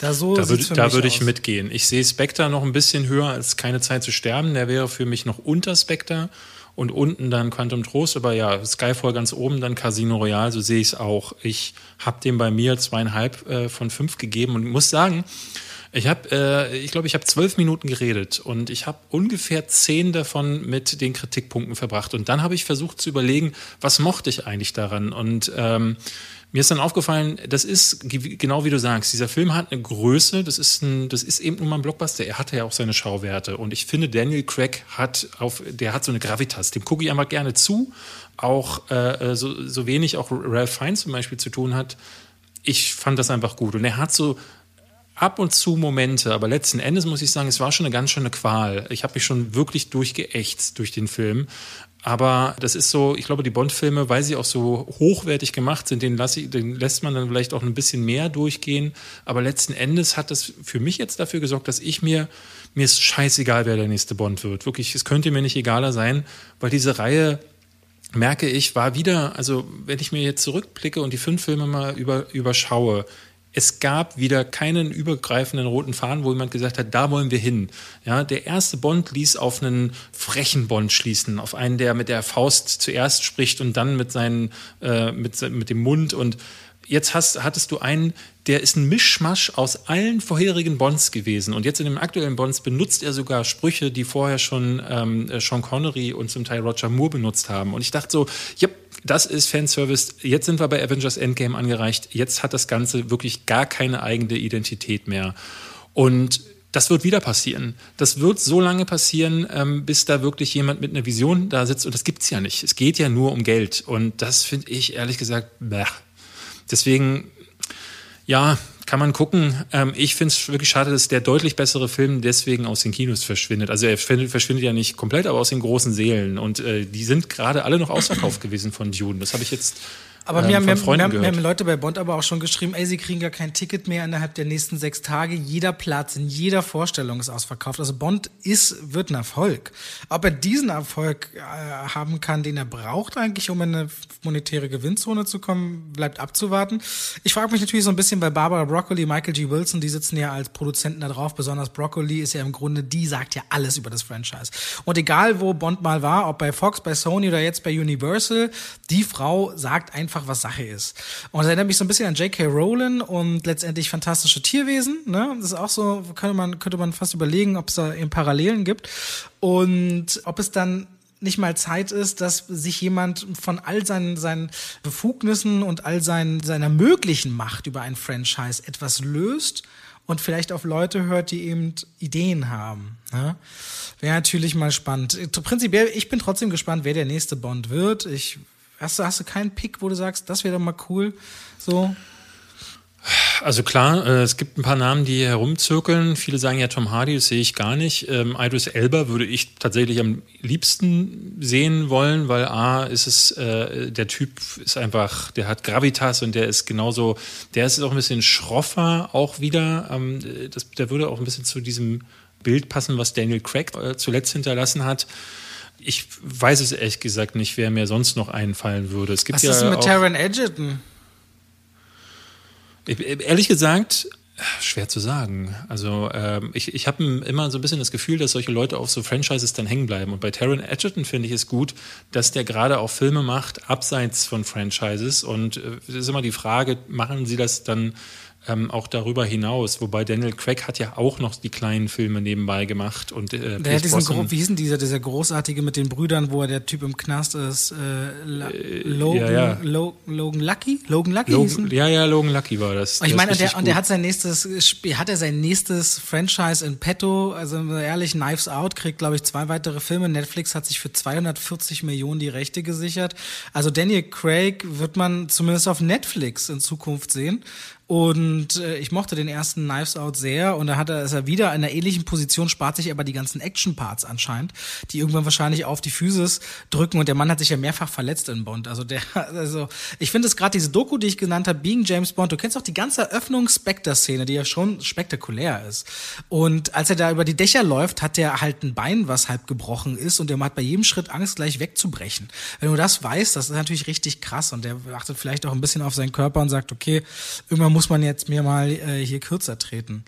A: Da, so da würde, da würde ich mitgehen. Ich sehe Spectre noch ein bisschen höher als Keine Zeit zu sterben. Der wäre für mich noch unter Spectre und unten dann Quantum Trost. Aber ja, Skyfall ganz oben, dann Casino Royale, so sehe ich es auch. Ich habe dem bei mir zweieinhalb äh, von fünf gegeben und muss sagen, ich habe, äh, ich glaube, ich habe zwölf Minuten geredet und ich habe ungefähr zehn davon mit den Kritikpunkten verbracht. Und dann habe ich versucht zu überlegen, was mochte ich eigentlich daran? Und ähm, mir ist dann aufgefallen, das ist genau wie du sagst, dieser Film hat eine Größe, das ist ein, das ist eben nur mal ein Blockbuster. Er hatte ja auch seine Schauwerte und ich finde, Daniel Craig hat auf, der hat so eine Gravitas, dem gucke ich einfach gerne zu, auch äh, so, so wenig auch Ralph Fiennes zum Beispiel zu tun hat. Ich fand das einfach gut und er hat so ab und zu Momente, aber letzten Endes muss ich sagen, es war schon eine ganz schöne Qual. Ich habe mich schon wirklich durchgeächtzt durch den Film. Aber das ist so, ich glaube, die Bond-Filme, weil sie auch so hochwertig gemacht sind, den, lässt man dann vielleicht auch ein bisschen mehr durchgehen. Aber letzten Endes hat das für mich jetzt dafür gesorgt, dass ich mir, mir ist scheißegal, wer der nächste Bond wird. Wirklich, es könnte mir nicht egaler sein, weil diese Reihe merke ich, war wieder, also wenn ich mir jetzt zurückblicke und die fünf Filme mal über, überschaue, es gab wieder keinen übergreifenden roten Faden, wo jemand gesagt hat, da wollen wir hin. Ja, der erste Bond ließ auf einen frechen Bond schließen, auf einen, der mit der Faust zuerst spricht und dann mit seinen, äh, mit, mit dem Mund und jetzt hast, hattest du einen, der ist ein Mischmasch aus allen vorherigen Bonds gewesen. Und jetzt in dem aktuellen Bonds benutzt er sogar Sprüche, die vorher schon ähm, Sean Connery und zum Teil Roger Moore benutzt haben. Und ich dachte so, ja, das ist Fanservice. Jetzt sind wir bei Avengers Endgame angereicht. Jetzt hat das Ganze wirklich gar keine eigene Identität mehr. Und das wird wieder passieren. Das wird so lange passieren, ähm, bis da wirklich jemand mit einer Vision da sitzt. Und das gibt es ja nicht. Es geht ja nur um Geld. Und das finde ich ehrlich gesagt, blech. Deswegen, ja, kann man gucken. Ähm, ich finde es wirklich schade, dass der deutlich bessere Film deswegen aus den Kinos verschwindet. Also er verschwindet, ja nicht komplett, aber aus den großen Seelen. Und äh, die sind gerade alle noch ausverkauft gewesen von Dune. Das habe ich jetzt
B: aber ähm, mir, haben, mir, mir, haben Leute bei Bond aber auch schon geschrieben, ey, sie kriegen gar kein Ticket mehr innerhalb der nächsten sechs Tage. Jeder Platz in jeder Vorstellung ist ausverkauft. Also Bond ist, wird ein Erfolg. Ob er diesen Erfolg äh, haben kann, den er braucht eigentlich, um in eine monetäre Gewinnzone zu kommen, bleibt abzuwarten. Ich frage mich natürlich so ein bisschen bei Barbara Broccoli, Michael G. Wilson, die sitzen ja als Produzenten da drauf. Besonders Broccoli ist ja im Grunde, die sagt ja alles über das Franchise. Und egal, wo Bond mal war, ob bei Fox, bei Sony oder jetzt bei Universal, die Frau sagt einfach, einfach, was Sache ist. Und das erinnert mich so ein bisschen an J.K. Rowling und letztendlich fantastische Tierwesen. Ne? Das ist auch so, könnte man, könnte man fast überlegen, ob es da eben Parallelen gibt. Und ob es dann nicht mal Zeit ist, dass sich jemand von all seinen, seinen Befugnissen und all seinen, seiner möglichen Macht über ein Franchise etwas löst und vielleicht auf Leute hört, die eben Ideen haben. Ne? Wäre natürlich mal spannend. Prinzipiell, ich bin trotzdem gespannt, wer der nächste Bond wird. Ich, hast, du, hast du keinen Pick, wo du sagst, das wäre doch mal cool? So.
A: Also klar, äh, es gibt ein paar Namen, die hier herumzirkeln. Viele sagen ja Tom Hardy, das sehe ich gar nicht. Ähm, Idris Elba würde ich tatsächlich am liebsten sehen wollen, weil A ist es, äh, der Typ ist einfach, der hat Gravitas und der ist genauso, der ist auch ein bisschen schroffer auch wieder. Ähm, das, der würde auch ein bisschen zu diesem Bild passen, was Daniel Craig äh, zuletzt hinterlassen hat. Ich weiß es ehrlich gesagt nicht, wer mir sonst noch einfallen würde. Es gibt
B: was
A: ja
B: ist mit
A: auch,
B: Taron Egerton?
A: Ehrlich gesagt, schwer zu sagen. Also ähm, ich, ich habe immer so ein bisschen das Gefühl, dass solche Leute auf so Franchises dann hängen bleiben. Und bei Taron Edgerton finde ich es gut, dass der gerade auch Filme macht, abseits von Franchises. Und äh, es ist immer die Frage, machen sie das dann ähm, auch darüber hinaus. Wobei Daniel Craig hat ja auch noch die kleinen Filme nebenbei gemacht. Und,
B: äh, der hat diesen, Gro wie hieß denn dieser, dieser großartige mit den Brüdern, wo er der Typ im Knast ist? Äh, äh, Logan, ja, ja. Lo Logan Lucky? Logan Lucky?
A: Logan, ja, ja, Logan Lucky war das.
B: Und ich meine, der, und der hat sein nächstes, hat er sein nächstes Franchise in petto, also ehrlich, Knives Out kriegt, glaube ich, zwei weitere Filme. Netflix hat sich für 240 Millionen die Rechte gesichert. Also Daniel Craig wird man zumindest auf Netflix in Zukunft sehen. Und äh, ich mochte den ersten Knives Out sehr und da hat er, ist er wieder in einer ähnlichen Position, spart sich aber die ganzen Action-Parts anscheinend, die irgendwann wahrscheinlich auf die Physis drücken und der Mann hat sich ja mehrfach verletzt in Bond. Also der, also ich finde es gerade diese Doku, die ich genannt habe, Being James Bond, du kennst auch die ganze Eröffnungs-Spectre-Szene, die ja schon spektakulär ist. Und als er da über die Dächer läuft, hat er halt ein Bein, was halb gebrochen ist und der hat bei jedem Schritt Angst, gleich wegzubrechen. Wenn du das weißt, das ist natürlich richtig krass und der achtet vielleicht auch ein bisschen auf seinen Körper und sagt, okay, irgendwann muss man jetzt mir mal äh, hier kürzer treten.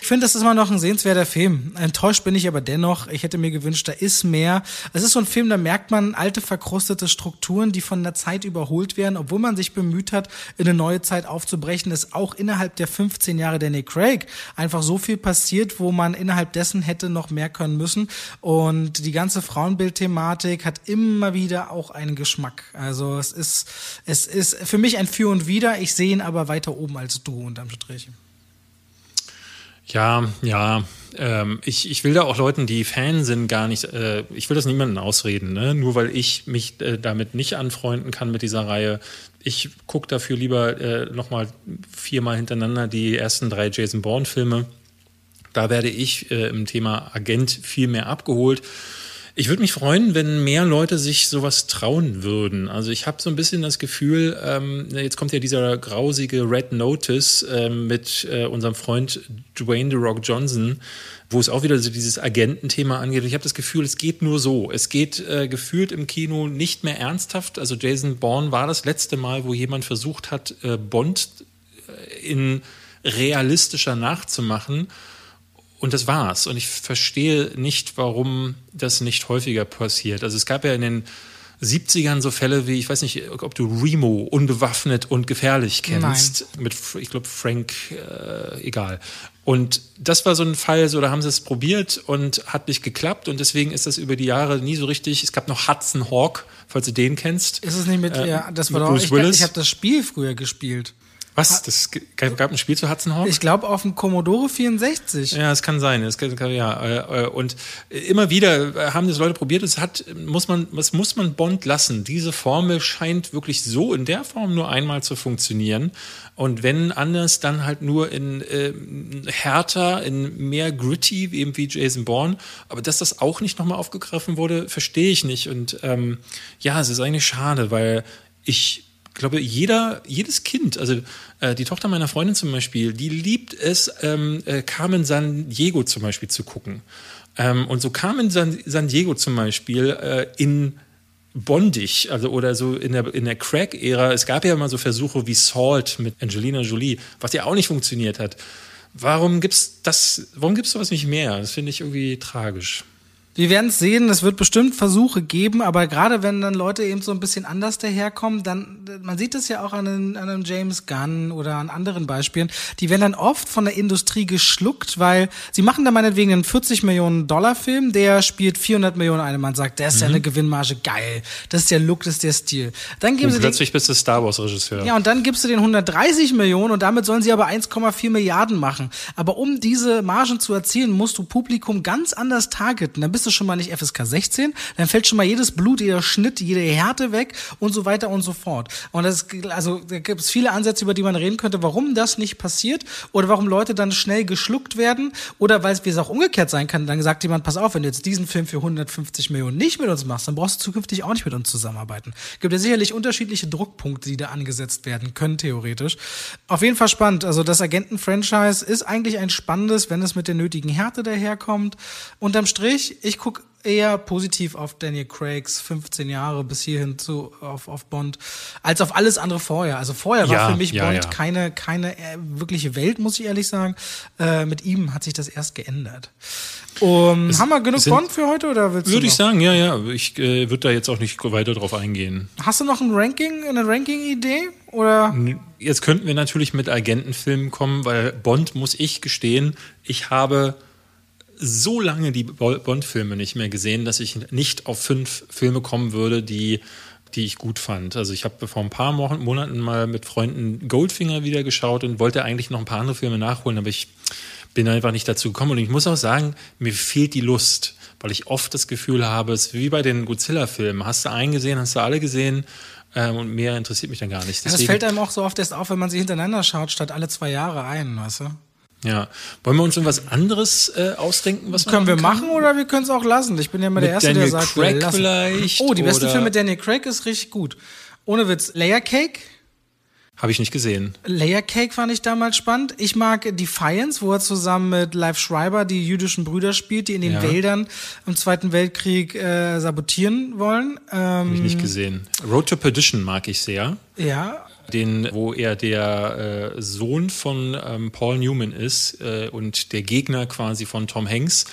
B: Ich finde, das ist immer noch ein sehenswerter Film. Enttäuscht bin ich aber dennoch. Ich hätte mir gewünscht, da ist mehr. Es ist so ein Film, da merkt man alte, verkrustete Strukturen, die von der Zeit überholt werden, obwohl man sich bemüht hat, in eine neue Zeit aufzubrechen, ist auch innerhalb der 15 Jahre Nick Craig einfach so viel passiert, wo man innerhalb dessen hätte noch mehr können müssen. Und die ganze Frauenbildthematik hat immer wieder auch einen Geschmack. Also es ist, es ist für mich ein Für und Wider. Ich sehe ihn aber weiter oben als du unterm Strich.
A: Ja, ja. Ähm, ich, ich will da auch Leuten, die Fan sind, gar nicht, äh, ich will das niemandem ausreden, ne? nur weil ich mich äh, damit nicht anfreunden kann mit dieser Reihe. Ich gucke dafür lieber äh, nochmal viermal hintereinander die ersten drei Jason Bourne-Filme. Da werde ich äh, im Thema Agent viel mehr abgeholt. Ich würde mich freuen, wenn mehr Leute sich sowas trauen würden. Also ich habe so ein bisschen das Gefühl, ähm, jetzt kommt ja dieser grausige Red Notice ähm, mit äh, unserem Freund Dwayne The Rock Johnson, wo es auch wieder so dieses Agententhema angeht. Ich habe das Gefühl, es geht nur so. Es geht äh, gefühlt im Kino nicht mehr ernsthaft. Also Jason Bourne war das letzte Mal, wo jemand versucht hat, äh, Bond äh, in realistischer nachzumachen. Und das war's. Und ich verstehe nicht, warum das nicht häufiger passiert. Also es gab ja in den 70ern so Fälle wie, ich weiß nicht, ob du Remo, unbewaffnet und gefährlich kennst. Nein. Mit, ich glaube, Frank, äh, egal. Und das war so ein Fall, so da haben sie es probiert und hat nicht geklappt. Und deswegen ist das über die Jahre nie so richtig. Es gab noch Hudson Hawk, falls du den kennst.
B: Ist es nicht mit, äh, ja, das war doch, ich, ich habe das Spiel früher gespielt.
A: Was? Das gab ein Spiel zu Hudson Hawk?
B: Ich glaube auf dem Commodore 64.
A: Ja, es kann sein. Es kann, ja. Äh, äh, und immer wieder haben das Leute probiert. Es hat, muss man, was muss man Bond lassen? Diese Formel scheint wirklich so in der Form nur einmal zu funktionieren. Und wenn anders, dann halt nur in äh, härter, in mehr gritty, eben wie Jason Bourne. Aber dass das auch nicht nochmal aufgegriffen wurde, verstehe ich nicht. Und ähm, ja, es ist eigentlich schade, weil ich glaube, jeder, jedes Kind, also äh, die Tochter meiner Freundin zum Beispiel, die liebt es, ähm, äh, Carmen San Diego zum Beispiel zu gucken. Ähm, und so Carmen San, San Diego zum Beispiel äh, in bondig, also oder so in der, in der Crack-Ära. Es gab ja mal so Versuche wie Salt mit Angelina Jolie, was ja auch nicht funktioniert hat. Warum gibt's das, warum gibt's sowas nicht mehr? Das finde ich irgendwie tragisch.
B: Wir werden es sehen, es wird bestimmt Versuche geben, aber gerade wenn dann Leute eben so ein bisschen anders daherkommen, dann, man sieht es ja auch an, einem, an einem James Gunn oder an anderen Beispielen, die werden dann oft von der Industrie geschluckt, weil sie machen da meinetwegen einen 40 Millionen Dollar Film, der spielt 400 Millionen ein, man sagt, der ist mhm. ja eine Gewinnmarge, geil, das ist der Look, das ist der Stil.
A: Dann geben und sie plötzlich den, bist du Star Wars Regisseur.
B: Ja, und dann gibst du den 130 Millionen und damit sollen sie aber 1,4 Milliarden machen. Aber um diese Margen zu erzielen, musst du Publikum ganz anders targeten. Dann bist du schon mal nicht FSK 16, dann fällt schon mal jedes Blut, jeder Schnitt, jede Härte weg und so weiter und so fort. Und das, also, da gibt es viele Ansätze, über die man reden könnte, warum das nicht passiert oder warum Leute dann schnell geschluckt werden oder weil es auch umgekehrt sein kann. Dann sagt jemand, pass auf, wenn du jetzt diesen Film für 150 Millionen nicht mit uns machst, dann brauchst du zukünftig auch nicht mit uns zusammenarbeiten. Gibt ja sicherlich unterschiedliche Druckpunkte, die da angesetzt werden können, theoretisch. Auf jeden Fall spannend. Also das Agenten-Franchise ist eigentlich ein spannendes, wenn es mit der nötigen Härte daherkommt. Unterm Strich, ich gucke eher positiv auf Daniel Craigs 15 Jahre bis hierhin zu auf, auf Bond als auf alles andere vorher. Also vorher ja, war für mich ja, Bond ja. keine keine äh, wirkliche Welt, muss ich ehrlich sagen. Äh, mit ihm hat sich das erst geändert. Um, haben wir genug sind, Bond für heute oder willst
A: du Würde ich sagen, ja, ja. Ich äh, würde da jetzt auch nicht weiter drauf eingehen.
B: Hast du noch ein Ranking, eine Ranking-Idee oder?
A: Jetzt könnten wir natürlich mit Agentenfilmen kommen, weil Bond muss ich gestehen, ich habe so lange die Bond-Filme nicht mehr gesehen, dass ich nicht auf fünf Filme kommen würde, die, die ich gut fand. Also ich habe vor ein paar Monaten mal mit Freunden Goldfinger wieder geschaut und wollte eigentlich noch ein paar andere Filme nachholen, aber ich bin einfach nicht dazu gekommen. Und ich muss auch sagen, mir fehlt die Lust, weil ich oft das Gefühl habe, es ist wie bei den Godzilla-Filmen. Hast du einen gesehen, hast du alle gesehen? Ähm, und mehr interessiert mich dann gar nicht.
B: Deswegen, das fällt einem auch so oft erst auf, wenn man sie hintereinander schaut, statt alle zwei Jahre ein, weißt du?
A: Ja. Wollen wir uns irgendwas anderes äh, ausdenken, was
B: Können wir machen oder wir können es auch lassen? Ich bin ja immer der Erste, Daniel der sagt, Craig vielleicht. Oh, die beste Film mit Daniel Craig ist richtig gut. Ohne Witz. Layer Cake?
A: Habe ich nicht gesehen.
B: Layer Cake fand ich damals spannend. Ich mag Defiance, wo er zusammen mit Live Schreiber die jüdischen Brüder spielt, die in den ja. Wäldern im Zweiten Weltkrieg äh, sabotieren wollen.
A: Ähm, Habe ich nicht gesehen. Road to Perdition mag ich sehr.
B: Ja,
A: den, wo er der äh, Sohn von ähm, Paul Newman ist äh, und der Gegner quasi von Tom Hanks.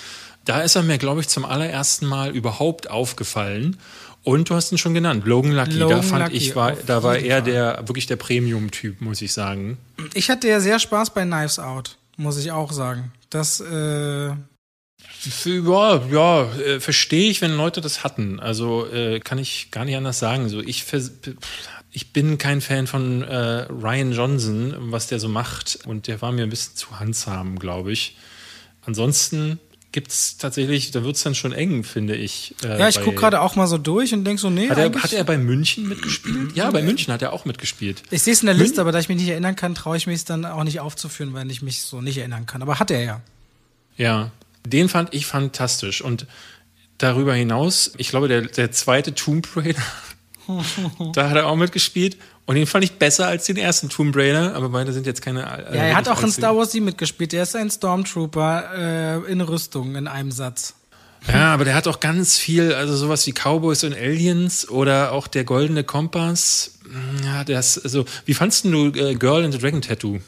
A: Da ist er mir, glaube ich, zum allerersten Mal überhaupt aufgefallen. Und du hast ihn schon genannt, Logan Lucky. Logan da fand Lucky, ich, war, da war er der wirklich der Premium-Typ, muss ich sagen.
B: Ich hatte ja sehr Spaß bei Knives Out, muss ich auch sagen. Das äh
A: ja, ja, äh, verstehe ich, wenn Leute das hatten. Also äh, kann ich gar nicht anders sagen. So, ich ich bin kein Fan von äh, Ryan Johnson, was der so macht. Und der war mir ein bisschen zu handsam, glaube ich. Ansonsten gibt es tatsächlich, da wird es dann schon eng, finde ich.
B: Äh, ja, ich gucke gerade auch mal so durch und denke so, nee.
A: Hat er, hat er bei München mitgespielt? Ja, bei München hat er auch mitgespielt.
B: Ich sehe es in der Liste, aber da ich mich nicht erinnern kann, traue ich mich es dann auch nicht aufzuführen, weil ich mich so nicht erinnern kann. Aber hat er ja.
A: Ja, den fand ich fantastisch. Und darüber hinaus, ich glaube, der, der zweite Tomb Raider da hat er auch mitgespielt. Und den fand ich besser als den ersten Tomb Raider, aber beide sind jetzt keine.
B: Äh, ja, er hat auch in Star Wars 7 mitgespielt. Der ist ein Stormtrooper äh, in Rüstung in einem Satz.
A: Ja, aber der hat auch ganz viel, also sowas wie Cowboys und Aliens oder auch der Goldene Kompass. Ja, das, also, wie fandst du äh, Girl in the Dragon Tattoo?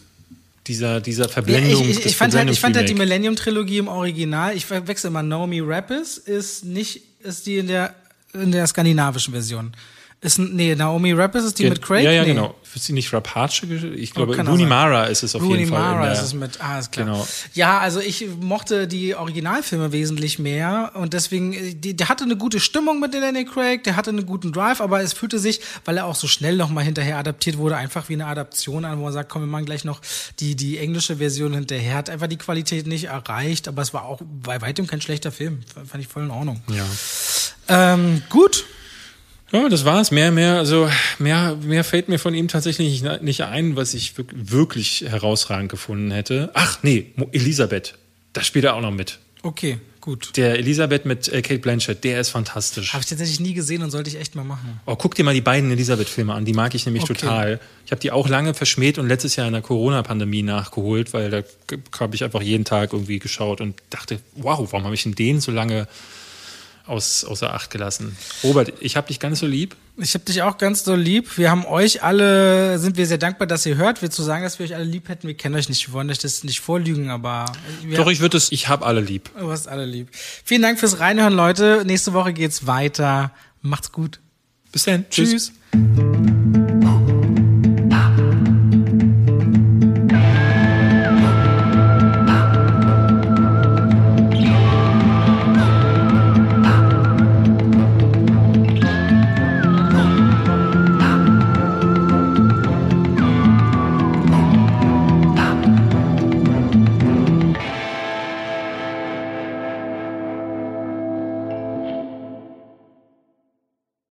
A: Dieser, dieser Verblendung.
B: Ja, ich, ich, ich fand halt, ich fand halt die Millennium-Trilogie im Original. Ich wechsle immer. Naomi Rappis ist nicht, ist die in der, in der skandinavischen Version. Ist, nee, Naomi Rapace ist die Ge mit Craig?
A: Ja, ja,
B: nee.
A: genau. Ist sie nicht Rapace? Ich glaube, oh, Rooney Mara ist es auf Rooney jeden Fall. Rooney
B: Mara ist es mit, ah, ist klar. Genau. Ja, also ich mochte die Originalfilme wesentlich mehr und deswegen, die, der hatte eine gute Stimmung mit Danny Craig, der hatte einen guten Drive, aber es fühlte sich, weil er auch so schnell nochmal hinterher adaptiert wurde, einfach wie eine Adaption an, wo man sagt, komm, wir machen gleich noch die, die englische Version hinterher. Hat einfach die Qualität nicht erreicht, aber es war auch bei weitem kein schlechter Film. Fand ich voll in Ordnung.
A: Ja.
B: Ähm, gut,
A: ja, das war's. Mehr, mehr, also mehr, mehr fällt mir von ihm tatsächlich nicht ein, was ich wirklich herausragend gefunden hätte. Ach, nee, Elisabeth. Da spielt er auch noch mit.
B: Okay, gut.
A: Der Elisabeth mit äh, Kate Blanchett, der ist fantastisch.
B: Habe ich tatsächlich nie gesehen und sollte ich echt mal machen.
A: Oh, guck dir mal die beiden Elisabeth-Filme an. Die mag ich nämlich okay. total. Ich habe die auch lange verschmäht und letztes Jahr in der Corona-Pandemie nachgeholt, weil da habe ich einfach jeden Tag irgendwie geschaut und dachte, wow, warum habe ich denn den so lange aus, außer Acht gelassen. Robert, ich habe dich ganz so lieb.
B: Ich habe dich auch ganz so lieb. Wir haben euch alle, sind wir sehr dankbar, dass ihr hört. Wir zu sagen, dass wir euch alle lieb hätten, wir kennen euch nicht, wir wollen euch das nicht vorlügen, aber.
A: Doch, ich würde es, ich habe alle lieb.
B: Du hast alle lieb. Vielen Dank fürs Reinhören, Leute. Nächste Woche geht's weiter. Macht's gut.
A: Bis dann. Tschüss.
B: Tschüss.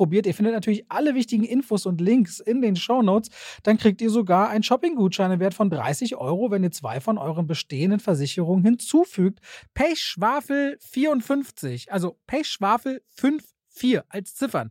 B: ausprobiert. Ihr findet natürlich alle wichtigen Infos und Links in den Show Notes. Dann kriegt ihr sogar einen Shopping-Gutschein im Wert von 30 Euro, wenn ihr zwei von euren bestehenden Versicherungen hinzufügt. Pechschwafel 54, also Pechschwafel 54 als Ziffern